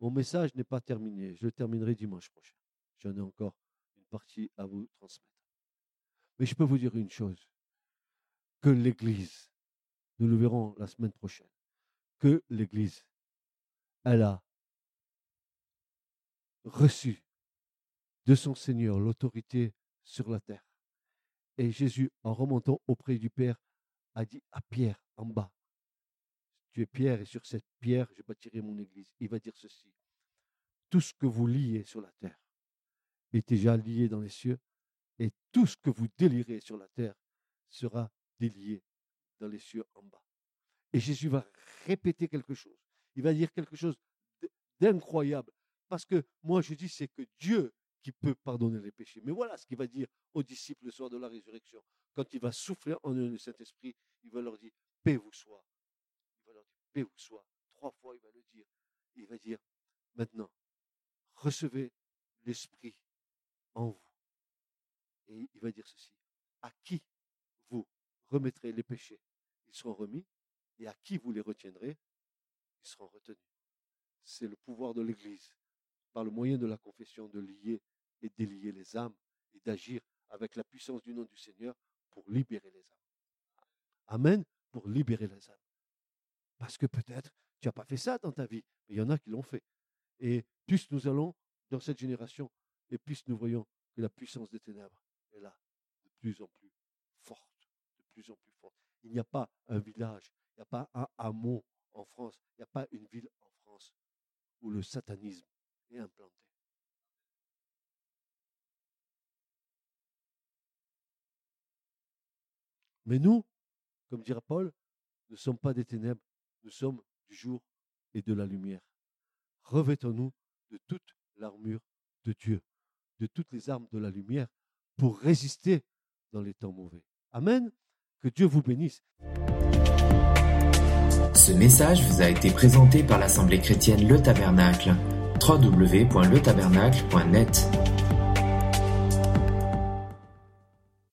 Mon message n'est pas terminé, je le terminerai dimanche prochain. J'en ai encore partie à vous transmettre. Mais je peux vous dire une chose, que l'Église, nous le verrons la semaine prochaine, que l'Église, elle a reçu de son Seigneur l'autorité sur la terre. Et Jésus, en remontant auprès du Père, a dit à Pierre en bas, tu es Pierre et sur cette pierre, je bâtirai mon Église. Il va dire ceci, tout ce que vous liez sur la terre est déjà lié dans les cieux, et tout ce que vous délirez sur la terre sera délié dans les cieux en bas. Et Jésus va répéter quelque chose. Il va dire quelque chose d'incroyable. Parce que moi, je dis, c'est que Dieu qui peut pardonner les péchés. Mais voilà ce qu'il va dire aux disciples le soir de la résurrection. Quand il va souffler en eux le Saint-Esprit, il va leur dire, paix vous soit. Il va leur dire, paix vous soit. Trois fois, il va le dire. Il va dire, maintenant, recevez l'Esprit en vous. Et il va dire ceci. À qui vous remettrez les péchés, ils seront remis. Et à qui vous les retiendrez, ils seront retenus. C'est le pouvoir de l'Église, par le moyen de la confession, de lier et délier les âmes et d'agir avec la puissance du nom du Seigneur pour libérer les âmes. Amen, pour libérer les âmes. Parce que peut-être tu n'as pas fait ça dans ta vie, mais il y en a qui l'ont fait. Et plus nous allons, dans cette génération, et plus nous voyons que la puissance des ténèbres est là, de plus en plus forte, de plus en plus forte. Il n'y a pas un village, il n'y a pas un hameau en France, il n'y a pas une ville en France où le satanisme est implanté. Mais nous, comme dira Paul, ne sommes pas des ténèbres, nous sommes du jour et de la lumière. Revêtons-nous de toute l'armure de Dieu, de toutes les armes de la lumière pour résister dans les temps mauvais. Amen. Que Dieu vous bénisse. Ce message vous a été présenté par l'Assemblée chrétienne Le Tabernacle. www.letabernacle.net